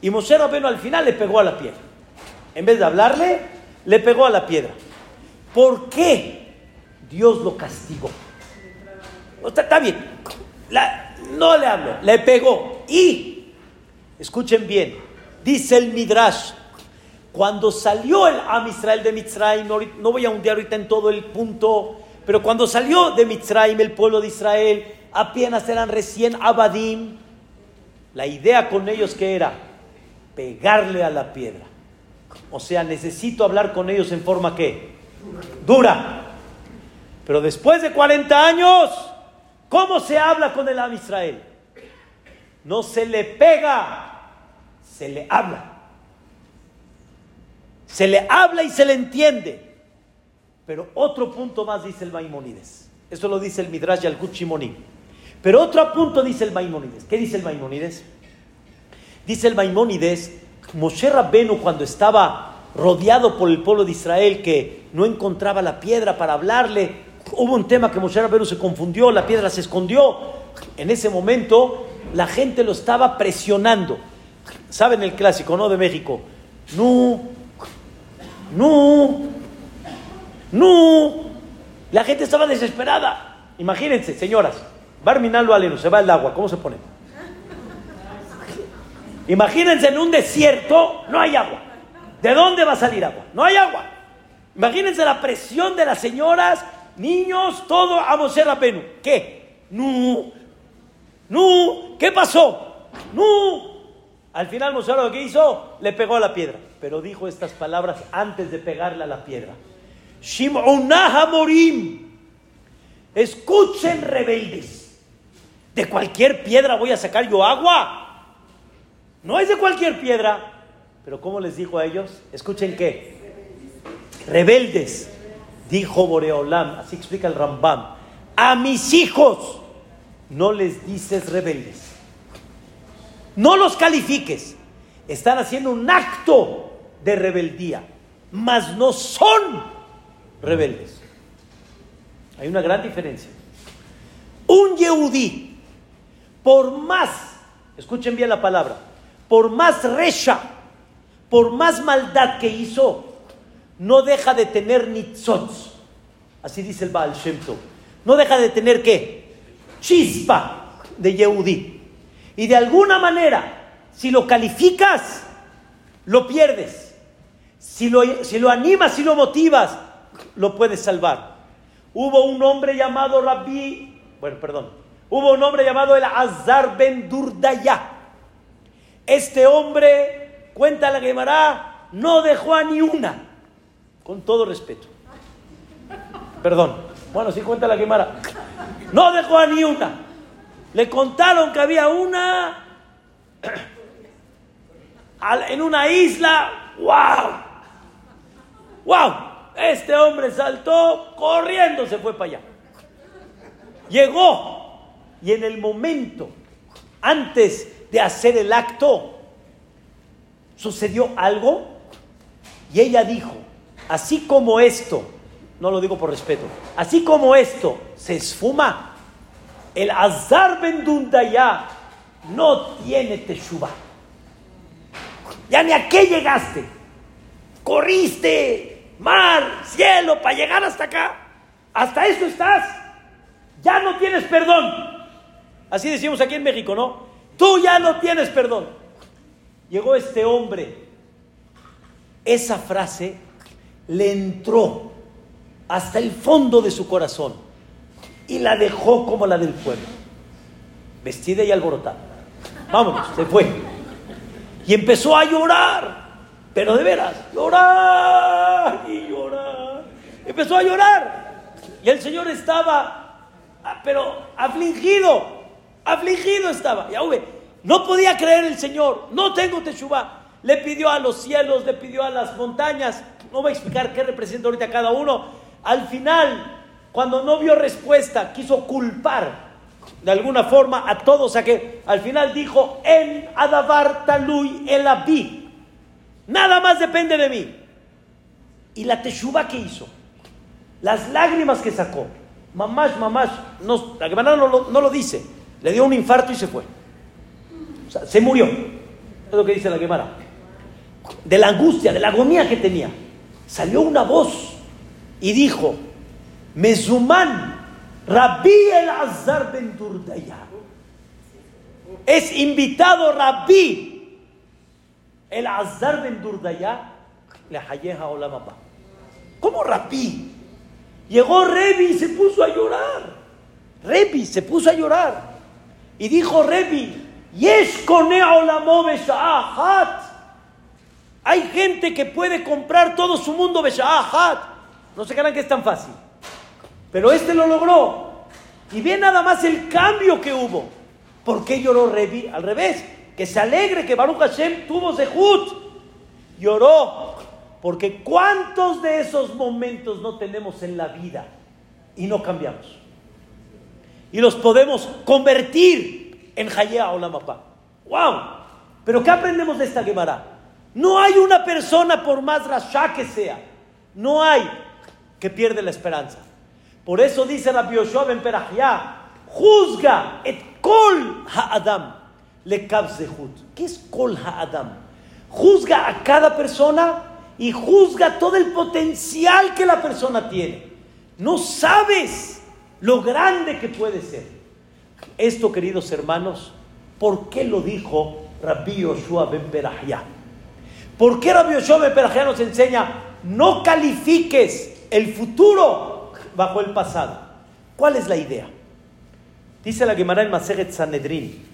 Y Moshe Rabbenu al final le pegó a la piedra. En vez de hablarle, le pegó a la piedra. ¿Por qué Dios lo castigó? Está, bien, no le hablo, le pegó. Y, escuchen bien, dice el Midrash, cuando salió el Am Israel de Mitzrayim, no, voy a hundir ahorita en todo el punto, pero cuando salió de Mitzrayim el pueblo de Israel, apenas eran recién Abadim, la idea con ellos que era pegarle a la piedra. O sea, necesito hablar con ellos en forma que dura. Pero después de 40 años, ¿cómo se habla con el Am Israel? No se le pega, se le habla. Se le habla y se le entiende. Pero otro punto más dice el Maimonides. Eso lo dice el Midrash y el Pero otro punto dice el Maimonides. ¿Qué dice el Maimonides? Dice el Maimónides, Moshe Rabbenu cuando estaba rodeado por el pueblo de Israel que no encontraba la piedra para hablarle, hubo un tema que Moshe Rabbenu se confundió, la piedra se escondió. En ese momento la gente lo estaba presionando. ¿Saben el clásico, no? De México. No, no, no. La gente estaba desesperada. Imagínense, señoras, Barminalo Aleno, se va el agua, ¿cómo se pone? Imagínense en un desierto, no hay agua. ¿De dónde va a salir agua? No hay agua. Imagínense la presión de las señoras, niños, todo a Moshe Rabenu. ¿Qué? No, no, ¿qué pasó? No. Al final Moshe lo que hizo, le pegó a la piedra. Pero dijo estas palabras antes de pegarle a la piedra. Shim'unah morim. Escuchen rebeldes. De cualquier piedra voy a sacar yo agua. No es de cualquier piedra. Pero ¿cómo les dijo a ellos? Escuchen qué. Rebeldes, dijo Boreolam, así explica el Rambam. A mis hijos no les dices rebeldes. No los califiques. Están haciendo un acto de rebeldía, mas no son rebeldes. Hay una gran diferencia. Un Yehudí, por más, escuchen bien la palabra, por más resha, por más maldad que hizo, no deja de tener nitzotz. Así dice el Baal Shem No deja de tener qué? Chispa de Yehudí. Y de alguna manera, si lo calificas, lo pierdes. Si lo, si lo animas, si lo motivas, lo puedes salvar. Hubo un hombre llamado Rabbi, bueno, perdón, hubo un hombre llamado el Azar ben Durdaya este hombre, cuenta la Gemara, no dejó a ni una, con todo respeto. Perdón, bueno, sí cuenta la Gemara. No dejó a ni una. Le contaron que había una en una isla. ¡Wow! ¡Wow! Este hombre saltó corriendo, se fue para allá. Llegó y en el momento, antes de hacer el acto, sucedió algo y ella dijo, así como esto, no lo digo por respeto, así como esto se esfuma, el azar ya no tiene teshuva. Ya ni a qué llegaste. Corriste mar, cielo, para llegar hasta acá. Hasta eso estás. Ya no tienes perdón. Así decimos aquí en México, ¿no? Tú ya no tienes perdón. Llegó este hombre. Esa frase le entró hasta el fondo de su corazón. y la dejó como la del pueblo, vestida y alborotada. Vámonos, se fue. Y empezó a llorar, pero de veras, llorar y llorar. Empezó a llorar. Y el Señor estaba, ah, pero afligido, afligido estaba. Ya no podía creer el Señor, no tengo teshuva. Le pidió a los cielos, le pidió a las montañas. No voy a explicar qué representa ahorita cada uno. Al final, cuando no vio respuesta, quiso culpar de alguna forma a todos, sea que al final dijo, en Adavar Talui el Abí, nada más depende de mí. Y la teshuva que hizo, las lágrimas que sacó, mamás, mamás, no, la Gemara no, no, lo dice, le dio un infarto y se fue. Se murió. Es lo que dice la Gemara. De la angustia, de la agonía que tenía. Salió una voz y dijo, Mezuman Rabbi el Azar ben Durdaya. Es invitado Rabbi el Azar ben Durdaya le hayeha olamaba. ¿Cómo Rabbi? Llegó Rebi y se puso a llorar. Rebi se puso a llorar. Y dijo Rebi, Yesh Hay gente que puede comprar todo su mundo Besha'ahat. No se crean que es tan fácil. Pero este lo logró. Y ve nada más el cambio que hubo. ¿Por qué lloró Revi? Al revés, que se alegre que Baruch Hashem tuvo Zehut. Lloró. Porque ¿cuántos de esos momentos no tenemos en la vida y no cambiamos? Y los podemos convertir en Hayea o la Mapa. ¡Wow! Pero ¿qué aprendemos de esta Gemara? No hay una persona, por más rasha que sea, no hay que pierde la esperanza. Por eso dice la Yoshua ben Perahia, juzga et kol ha'adam le ¿Qué es kol ha'adam? Juzga a cada persona y juzga todo el potencial que la persona tiene. No sabes lo grande que puede ser. Esto, queridos hermanos, ¿por qué lo dijo Rabbi Yoshua ben Perahia? ¿Por qué Rabbi Yoshua ben Perahia nos enseña no califiques el futuro bajo el pasado. ¿Cuál es la idea? Dice la Gemara en Maseret Sanedrin.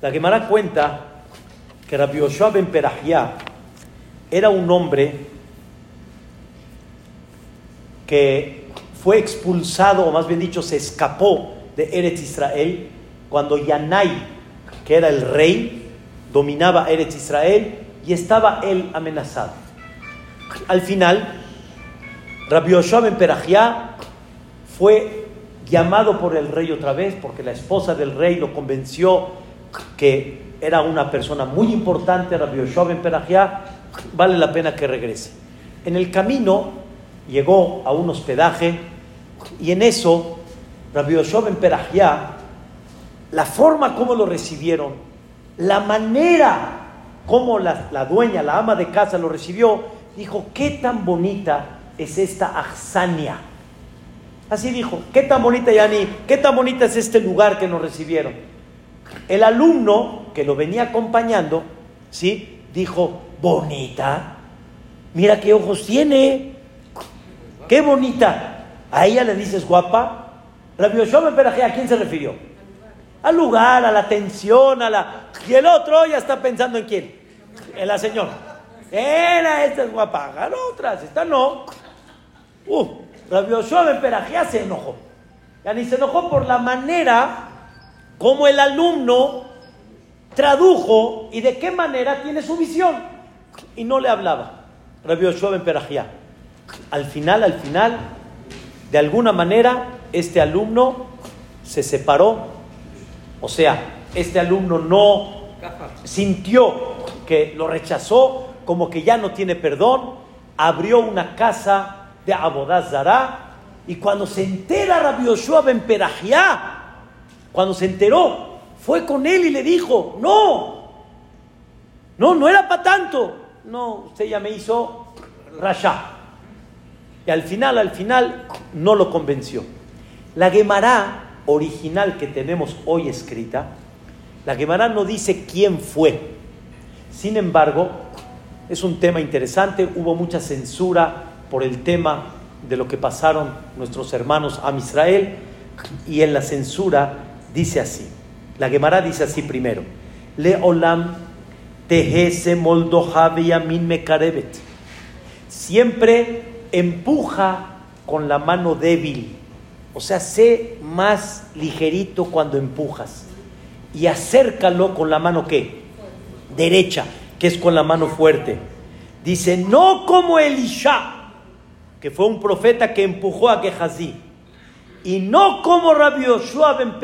La Gemara cuenta que Rabbi Yoshua ben Perahia era un hombre que fue expulsado, o más bien dicho, se escapó de Eretz Israel cuando Yanai, que era el rey, dominaba Eretz Israel y estaba él amenazado. Al final, Rabbi Yoshua ben Perajia fue llamado por el rey otra vez porque la esposa del rey lo convenció que era una persona muy importante, Rabbi Yoshua ben vale la pena que regrese. En el camino llegó a un hospedaje y en eso Rabbi Yoshua ben Perajia, la forma como lo recibieron, la manera como la, la dueña, la ama de casa lo recibió, dijo, qué tan bonita es esta Axania. Así dijo, qué tan bonita, Yani, qué tan bonita es este lugar que nos recibieron. El alumno que lo venía acompañando, ¿sí? Dijo, bonita, mira qué ojos tiene, qué bonita. A ella le dices guapa. Rabbi Yoshua ¿a quién se refirió? Al lugar, a la atención, a la... Y el otro ya está pensando en quién. En la señora. Era esta es guapa, hagan otras, esta no. Uh, Rabbi Yoshua ben Perajía se enojó. Ya ni se enojó por la manera como el alumno tradujo y de qué manera tiene su visión. Y no le hablaba. Rabbi Yoshua. Al final, al final, de alguna manera, este alumno se separó. O sea, este alumno no sintió que lo rechazó, como que ya no tiene perdón, abrió una casa de Abodazara. Y cuando se entera Rabbi Yoshua ben Perajia, cuando se enteró, fue con él y le dijo, no, no, no era para tanto. No, usted ya me hizo rasha. Y al final, al final, no lo convenció. La Gemara original que tenemos hoy escrita, la Gemara no dice quién fue. Sin embargo, es un tema interesante, hubo mucha censura por el tema de lo que pasaron nuestros hermanos a Israel y en la censura dice así. La Gemara dice así primero. Le olam tehese min mekarebet. Siempre empuja con la mano débil. O sea, sé más ligerito cuando empujas. Y acércalo con la mano ¿qué? Derecha, que es con la mano fuerte. Dice, no como Elisha, que fue un profeta que empujó a Gehazi. Y no como Rabbi Yoshua ben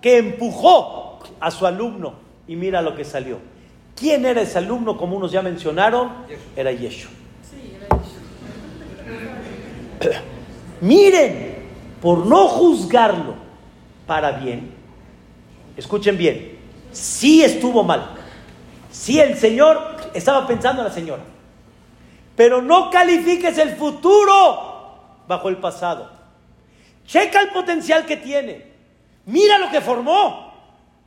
que empujó a su alumno. Y mira lo que salió. ¿Quién era ese alumno, como unos ya mencionaron? Era Yeshua. Miren, por no juzgarlo para bien, escuchen bien, sí estuvo mal. Sí el Señor estaba pensando en la señora. Pero no califiques el futuro bajo el pasado. Checa el potencial que tiene. Mira lo que formó.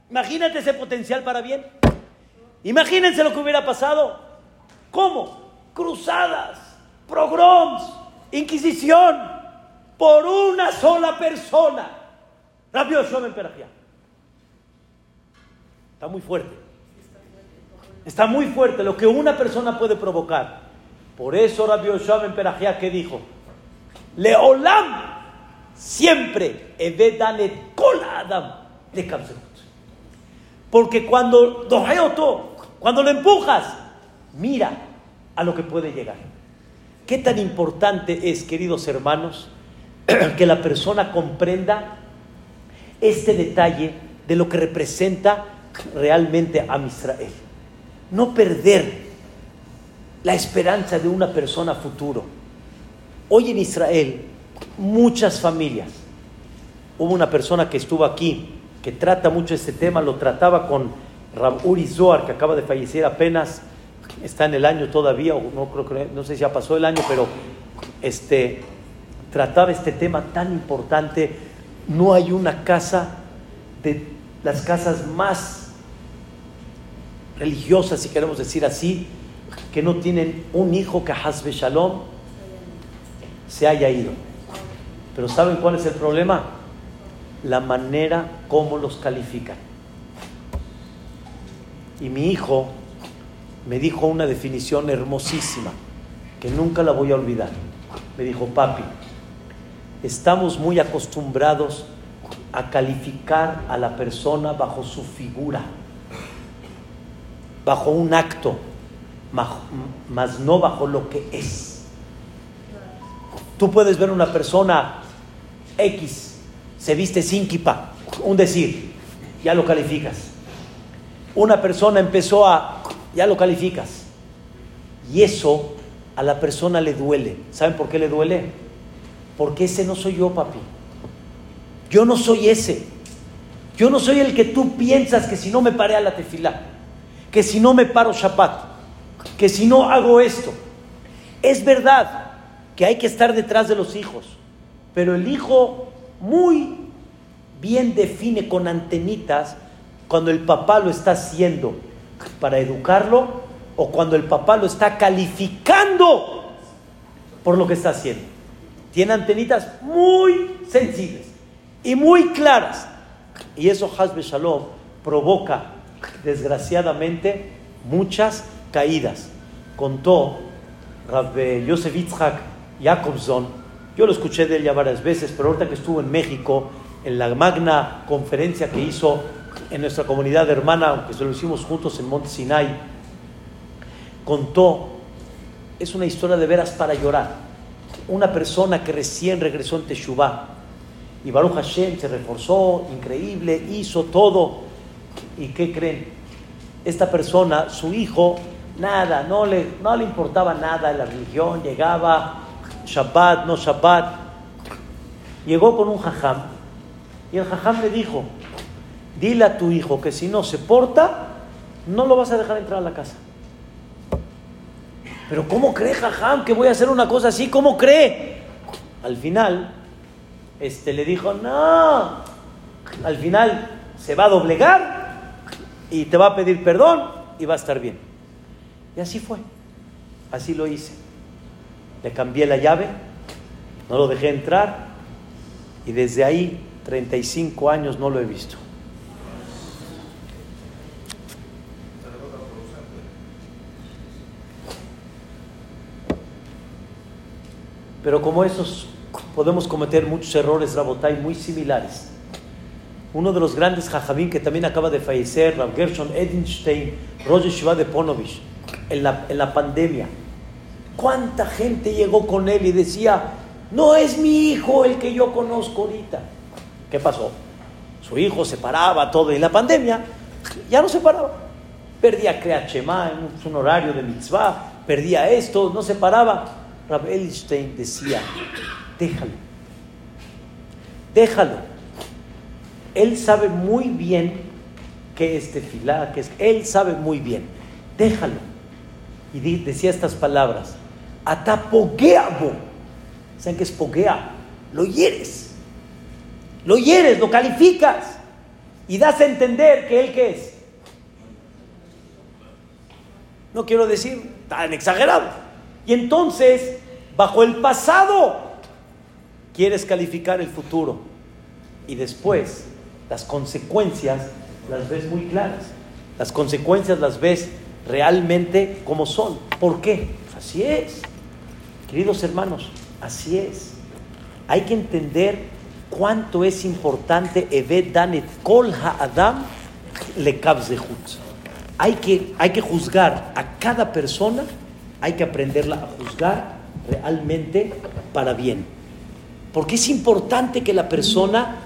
Imagínate ese potencial para bien. Imagínense lo que hubiera pasado. ¿Cómo? Cruzadas, pogroms, inquisición, por una sola persona. Rabbi en Perajía. Está muy fuerte. Está muy fuerte lo que una persona puede provocar. Por eso Rabbi en Perajía que dijo, Leolam siempre Evedane Kola Adam de Porque cuando cuando lo empujas, mira a lo que puede llegar. ¿Qué tan importante es, queridos hermanos, que la persona comprenda este detalle de lo que representa realmente a Israel? No perder la esperanza de una persona futuro. Hoy en Israel muchas familias. Hubo una persona que estuvo aquí, que trata mucho este tema, lo trataba con Uri Zohar, que acaba de fallecer apenas, está en el año todavía, no, creo, no sé si ya pasó el año, pero este, trataba este tema tan importante. No hay una casa de las casas más religiosas, si queremos decir así, que no tienen un hijo que Hasbe Shalom se haya ido. Pero ¿saben cuál es el problema? La manera como los califican. Y mi hijo me dijo una definición hermosísima que nunca la voy a olvidar. Me dijo, papi, estamos muy acostumbrados a calificar a la persona bajo su figura, bajo un acto, más no bajo lo que es. Tú puedes ver una persona X se viste sin kipa, un decir, ya lo calificas. Una persona empezó a, ya lo calificas. Y eso a la persona le duele. ¿Saben por qué le duele? Porque ese no soy yo, papi. Yo no soy ese. Yo no soy el que tú piensas que si no me paré a la tefilá, que si no me paro Shabbat, que si no hago esto. Es verdad que hay que estar detrás de los hijos, pero el hijo muy bien define con antenitas cuando el papá lo está haciendo para educarlo o cuando el papá lo está calificando por lo que está haciendo. Tiene antenitas muy sensibles y muy claras. Y eso, Hasbe Shalom, provoca, desgraciadamente, muchas caídas. Contó Rabbe Yosef Yitzhak Jacobson, yo lo escuché de él ya varias veces, pero ahorita que estuvo en México, en la magna conferencia que hizo en nuestra comunidad hermana, aunque se lo hicimos juntos en Monte Sinai, contó, es una historia de veras para llorar. Una persona que recién regresó en Teshuvah y Baruch Hashem se reforzó, increíble, hizo todo. ¿Y qué creen? Esta persona, su hijo, nada, no le, no le importaba nada la religión, llegaba, Shabbat, no Shabbat. Llegó con un jajam y el jajam le dijo, dile a tu hijo que si no se porta, no lo vas a dejar entrar a la casa. Pero ¿cómo cree jajam que voy a hacer una cosa así? ¿Cómo cree? Al final, este le dijo, no, al final se va a doblegar y te va a pedir perdón y va a estar bien. Y así fue, así lo hice. le cambié la llave, no lo dejé entrar y desde ahí 35 años no lo he visto. Pero como esos podemos cometer muchos errores, Rabotai, muy similares. Uno de los grandes jajabín que también acaba de fallecer, Rav Gershon Edinstein, Roger Shiva de Ponovich, en la, en la pandemia. ¿Cuánta gente llegó con él y decía, no es mi hijo el que yo conozco ahorita? ¿Qué pasó? Su hijo se paraba todo y en la pandemia ya no se paraba. Perdía Kreachema en un horario de mitzvah, perdía esto, no se paraba. Rab Elstein decía, déjalo, déjalo. Él sabe muy bien qué es tefilá, que es, él sabe muy bien, déjalo. Y decía estas palabras, atapogueabo. ¿Saben qué es poguea? Lo hieres. Lo hieres, lo calificas. Y das a entender que él qué es. No quiero decir tan exagerado y entonces, bajo el pasado, quieres calificar el futuro. Y después, las consecuencias las ves muy claras. Las consecuencias las ves realmente como son. ¿Por qué? Así es. Queridos hermanos, así es. Hay que entender cuánto es importante Evet Danet Kol Adam le hay que, hay que juzgar a cada persona hay que aprenderla a juzgar realmente para bien. Porque es importante que la persona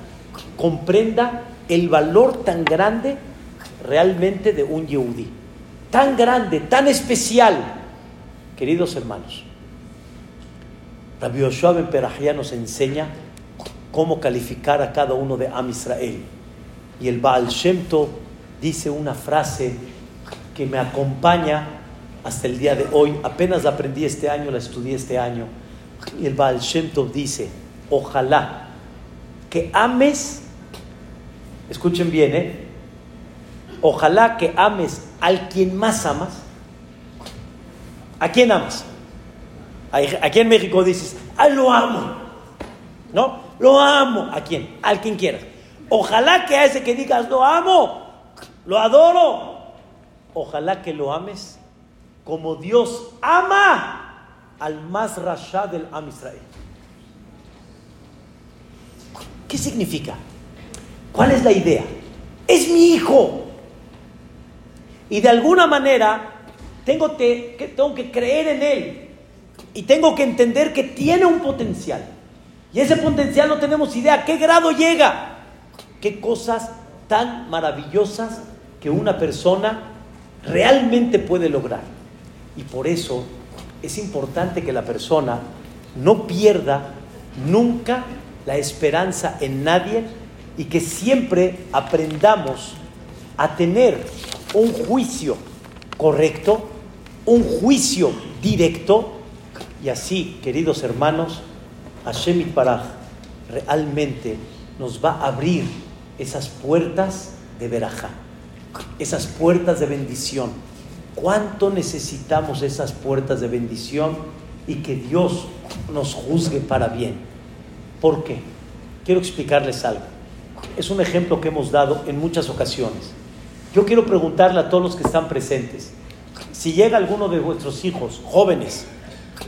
comprenda el valor tan grande realmente de un Yehudi. Tan grande, tan especial. Queridos hermanos, Rabbi Yoshua Ben Perahia nos enseña cómo calificar a cada uno de Am Israel. Y el Baal Shem dice una frase que me acompaña hasta el día de hoy. Apenas la aprendí este año, la estudié este año. Y el Baal dice, ojalá que ames, escuchen bien, ¿eh? Ojalá que ames al quien más amas. ¿A quién amas? Aquí en México dices, ah, lo amo. ¿No? Lo amo. ¿A quién? Al quien quieras. Ojalá que a ese que digas, lo amo, lo adoro. Ojalá que lo ames como Dios ama al más rasha del Am Israel. ¿Qué significa? ¿Cuál es la idea? Es mi hijo. Y de alguna manera tengo, que, tengo que creer en él. Y tengo que entender que tiene un potencial. Y ese potencial no tenemos idea a qué grado llega. Qué cosas tan maravillosas que una persona realmente puede lograr. Y por eso es importante que la persona no pierda nunca la esperanza en nadie y que siempre aprendamos a tener un juicio correcto, un juicio directo. Y así, queridos hermanos, Hashem Paraj realmente nos va a abrir esas puertas de veraja, esas puertas de bendición cuánto necesitamos esas puertas de bendición y que Dios nos juzgue para bien. ¿Por qué? Quiero explicarles algo. Es un ejemplo que hemos dado en muchas ocasiones. Yo quiero preguntarle a todos los que están presentes, si llega alguno de vuestros hijos jóvenes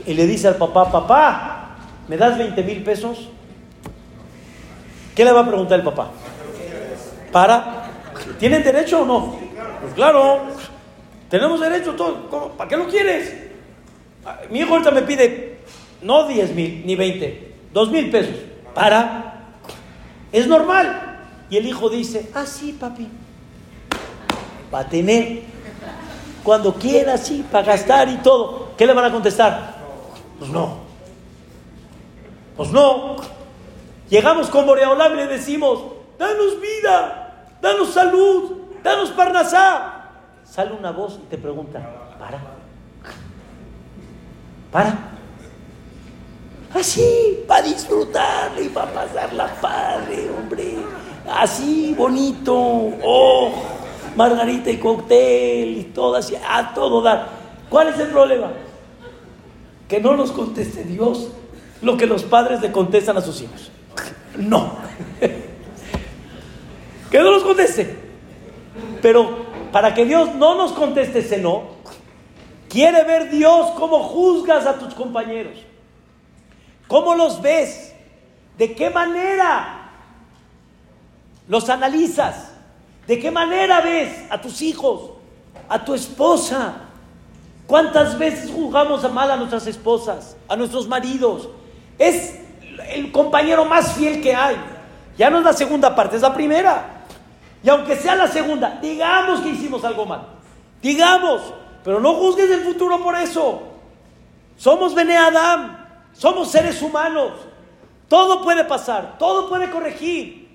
y le dice al papá, papá, ¿me das 20 mil pesos? ¿Qué le va a preguntar el papá? ¿Para? ¿Tienen derecho o no? Pues claro, tenemos derecho todo. ¿Para qué lo quieres? Mi hijo ahorita me pide no 10 mil ni 20, 2 mil pesos. Para. Es normal. Y el hijo dice, ah, sí, papi. Va a tener. Cuando quiera, sí, para gastar y todo. ¿Qué le van a contestar? Pues no. Pues no. Llegamos con Boreolam y le decimos, danos vida, danos salud, danos parnasá sale una voz y te pregunta, para, para. Así, para disfrutar y para pasarla padre, hombre. Así, bonito. Oh, margarita y cóctel y todo así, a todo dar. ¿Cuál es el problema? que no nos conteste Dios lo que los padres le contestan a sus hijos. No. que no nos conteste. Pero para que Dios no nos conteste ese no, quiere ver Dios cómo juzgas a tus compañeros. ¿Cómo los ves? ¿De qué manera los analizas? ¿De qué manera ves a tus hijos, a tu esposa? ¿Cuántas veces juzgamos a mal a nuestras esposas, a nuestros maridos? Es el compañero más fiel que hay. Ya no es la segunda parte, es la primera. Y aunque sea la segunda, digamos que hicimos algo mal. Digamos, pero no juzgues el futuro por eso. Somos Bene Adam, somos seres humanos. Todo puede pasar, todo puede corregir.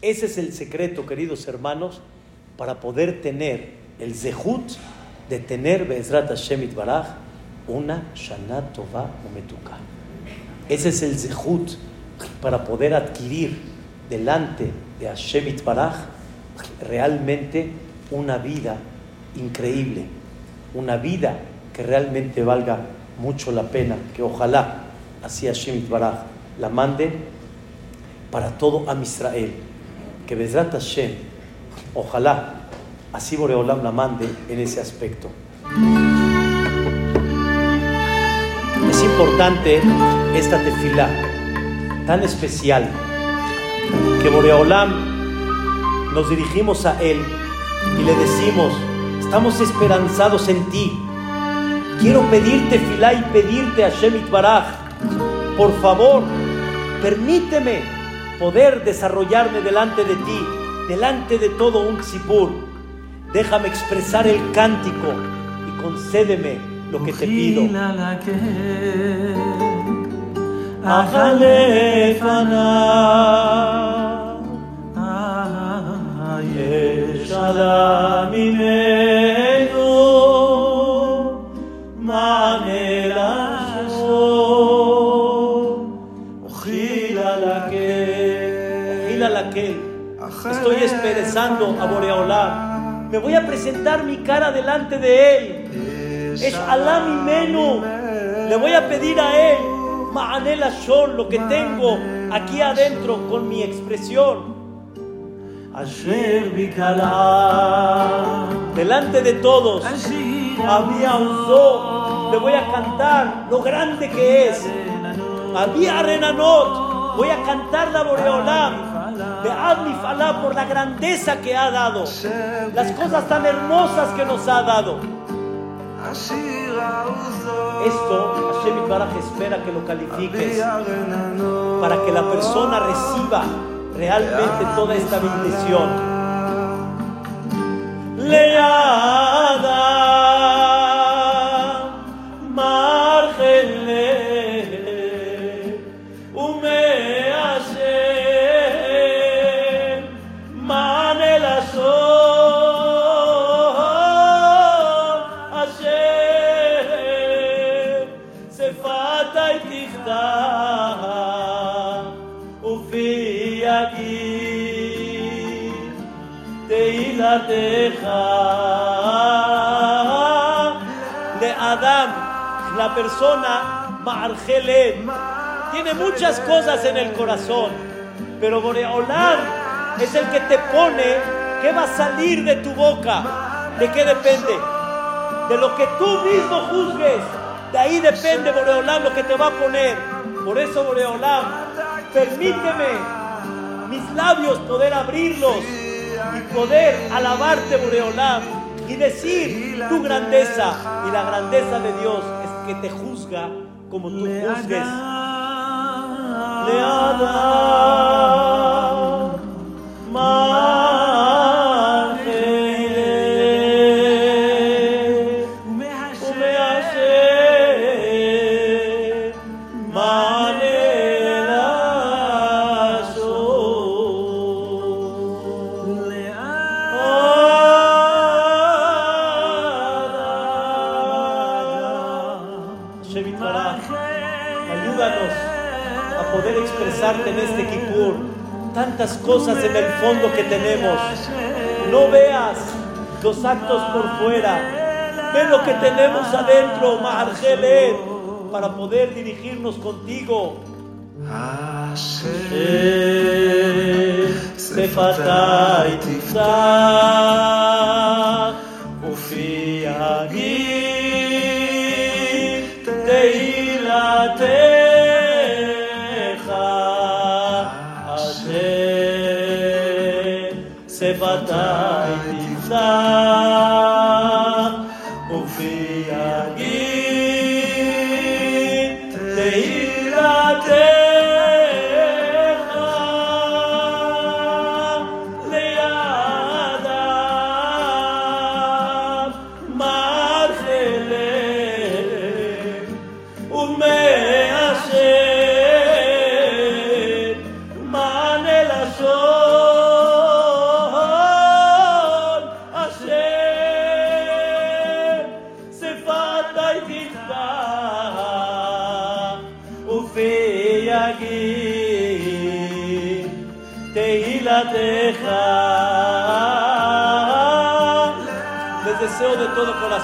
Ese es el secreto, queridos hermanos, para poder tener el zehut de tener Bezrat Hashem Baraj una Shana Tova Umetuka. Ese es el zehut para poder adquirir delante de Hashem Baraj realmente una vida increíble, una vida que realmente valga mucho la pena, que ojalá así Hashem Baraj la mande para todo Am Israel, que Bezrat Hashem, ojalá así Boreolam la mande en ese aspecto. Es importante esta tefila tan especial que Boreolam nos dirigimos a Él y le decimos, estamos esperanzados en ti. Quiero pedirte, Filá, y pedirte a Shemit Baraj, por favor, permíteme poder desarrollarme delante de ti, delante de todo un ksipur. Déjame expresar el cántico y concédeme lo que te pido. Estoy esperando a Boreolam. Me voy a presentar mi cara delante de él. Es Alá mi menú. Le voy a pedir a él, Ma'anela Shor, lo que tengo aquí adentro con mi expresión. Delante de todos había un. Le voy a cantar lo grande que es. Había Renanot. Voy a cantar la Boreolam. De Falá por la grandeza que ha dado. Las cosas tan hermosas que nos ha dado. Esto Hashem Baraj espera que lo califiques para que la persona reciba realmente toda esta bendición. Leada. De Adam, la persona tiene muchas cosas en el corazón, pero Boreolam es el que te pone qué va a salir de tu boca, de qué depende, de lo que tú mismo juzgues, de ahí depende Boreolam lo que te va a poner. Por eso Boreolam, permíteme mis labios poder abrirlos y poder alabarte, Boreolam, y decir tu grandeza. Y la grandeza de Dios es que te juzga como tú juzgues. tantas cosas en el fondo que tenemos. No veas los actos por fuera. Ve lo que tenemos adentro, para poder dirigirnos contigo.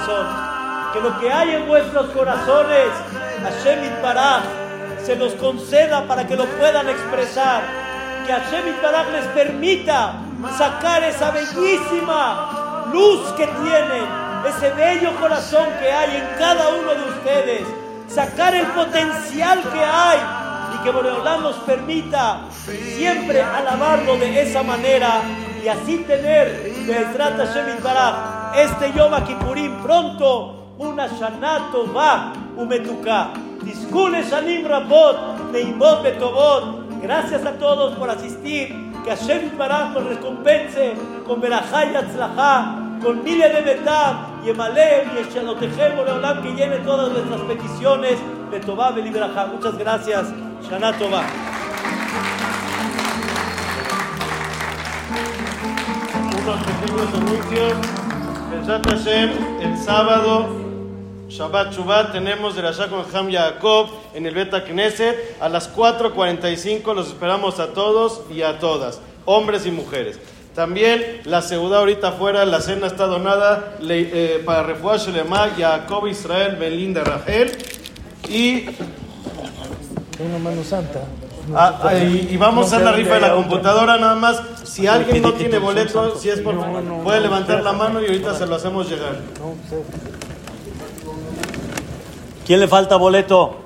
Corazón que lo que hay en vuestros corazones, Hashem Itbaraj, se los conceda para que lo puedan expresar. Que Hashem Itbaraj les permita sacar esa bellísima luz que tienen, ese bello corazón que hay en cada uno de ustedes, sacar el potencial que hay y que Boreolán nos permita siempre alabarlo de esa manera y así tener Hashem Itbaraj este Yom Kippurim pronto una Shana Tova Umetuka. Discule Shanim Rabot, Neimot Betobot. Gracias a todos por asistir. Que Hashem Itbaraj nos recompense con Berajá y Atzlajá, con miles de Betab, Yemalem y Eshanotejem Boreolam que llene todas nuestras peticiones. Betová Beliberajá. Muchas gracias. Shana Tova. unos pequeños anuncios. Besat Hashem, el sábado, Shabbat Shubat, tenemos de la con Ham Yaakov en el Beta Knesset. A las 4.45 los esperamos a todos y a todas, hombres y mujeres. También la segunda ahorita afuera, la cena está donada le- eh, para Refuah Shelema, Jacob Israel, Belinda Rachel. Y Una mano santa. Ah, ah, y, y vamos a hacer la rifa de la computadora nada más. Si alguien no tiene boleto, si es por puede levantar la mano y ahorita se lo hacemos llegar. ¿Quién le falta boleto?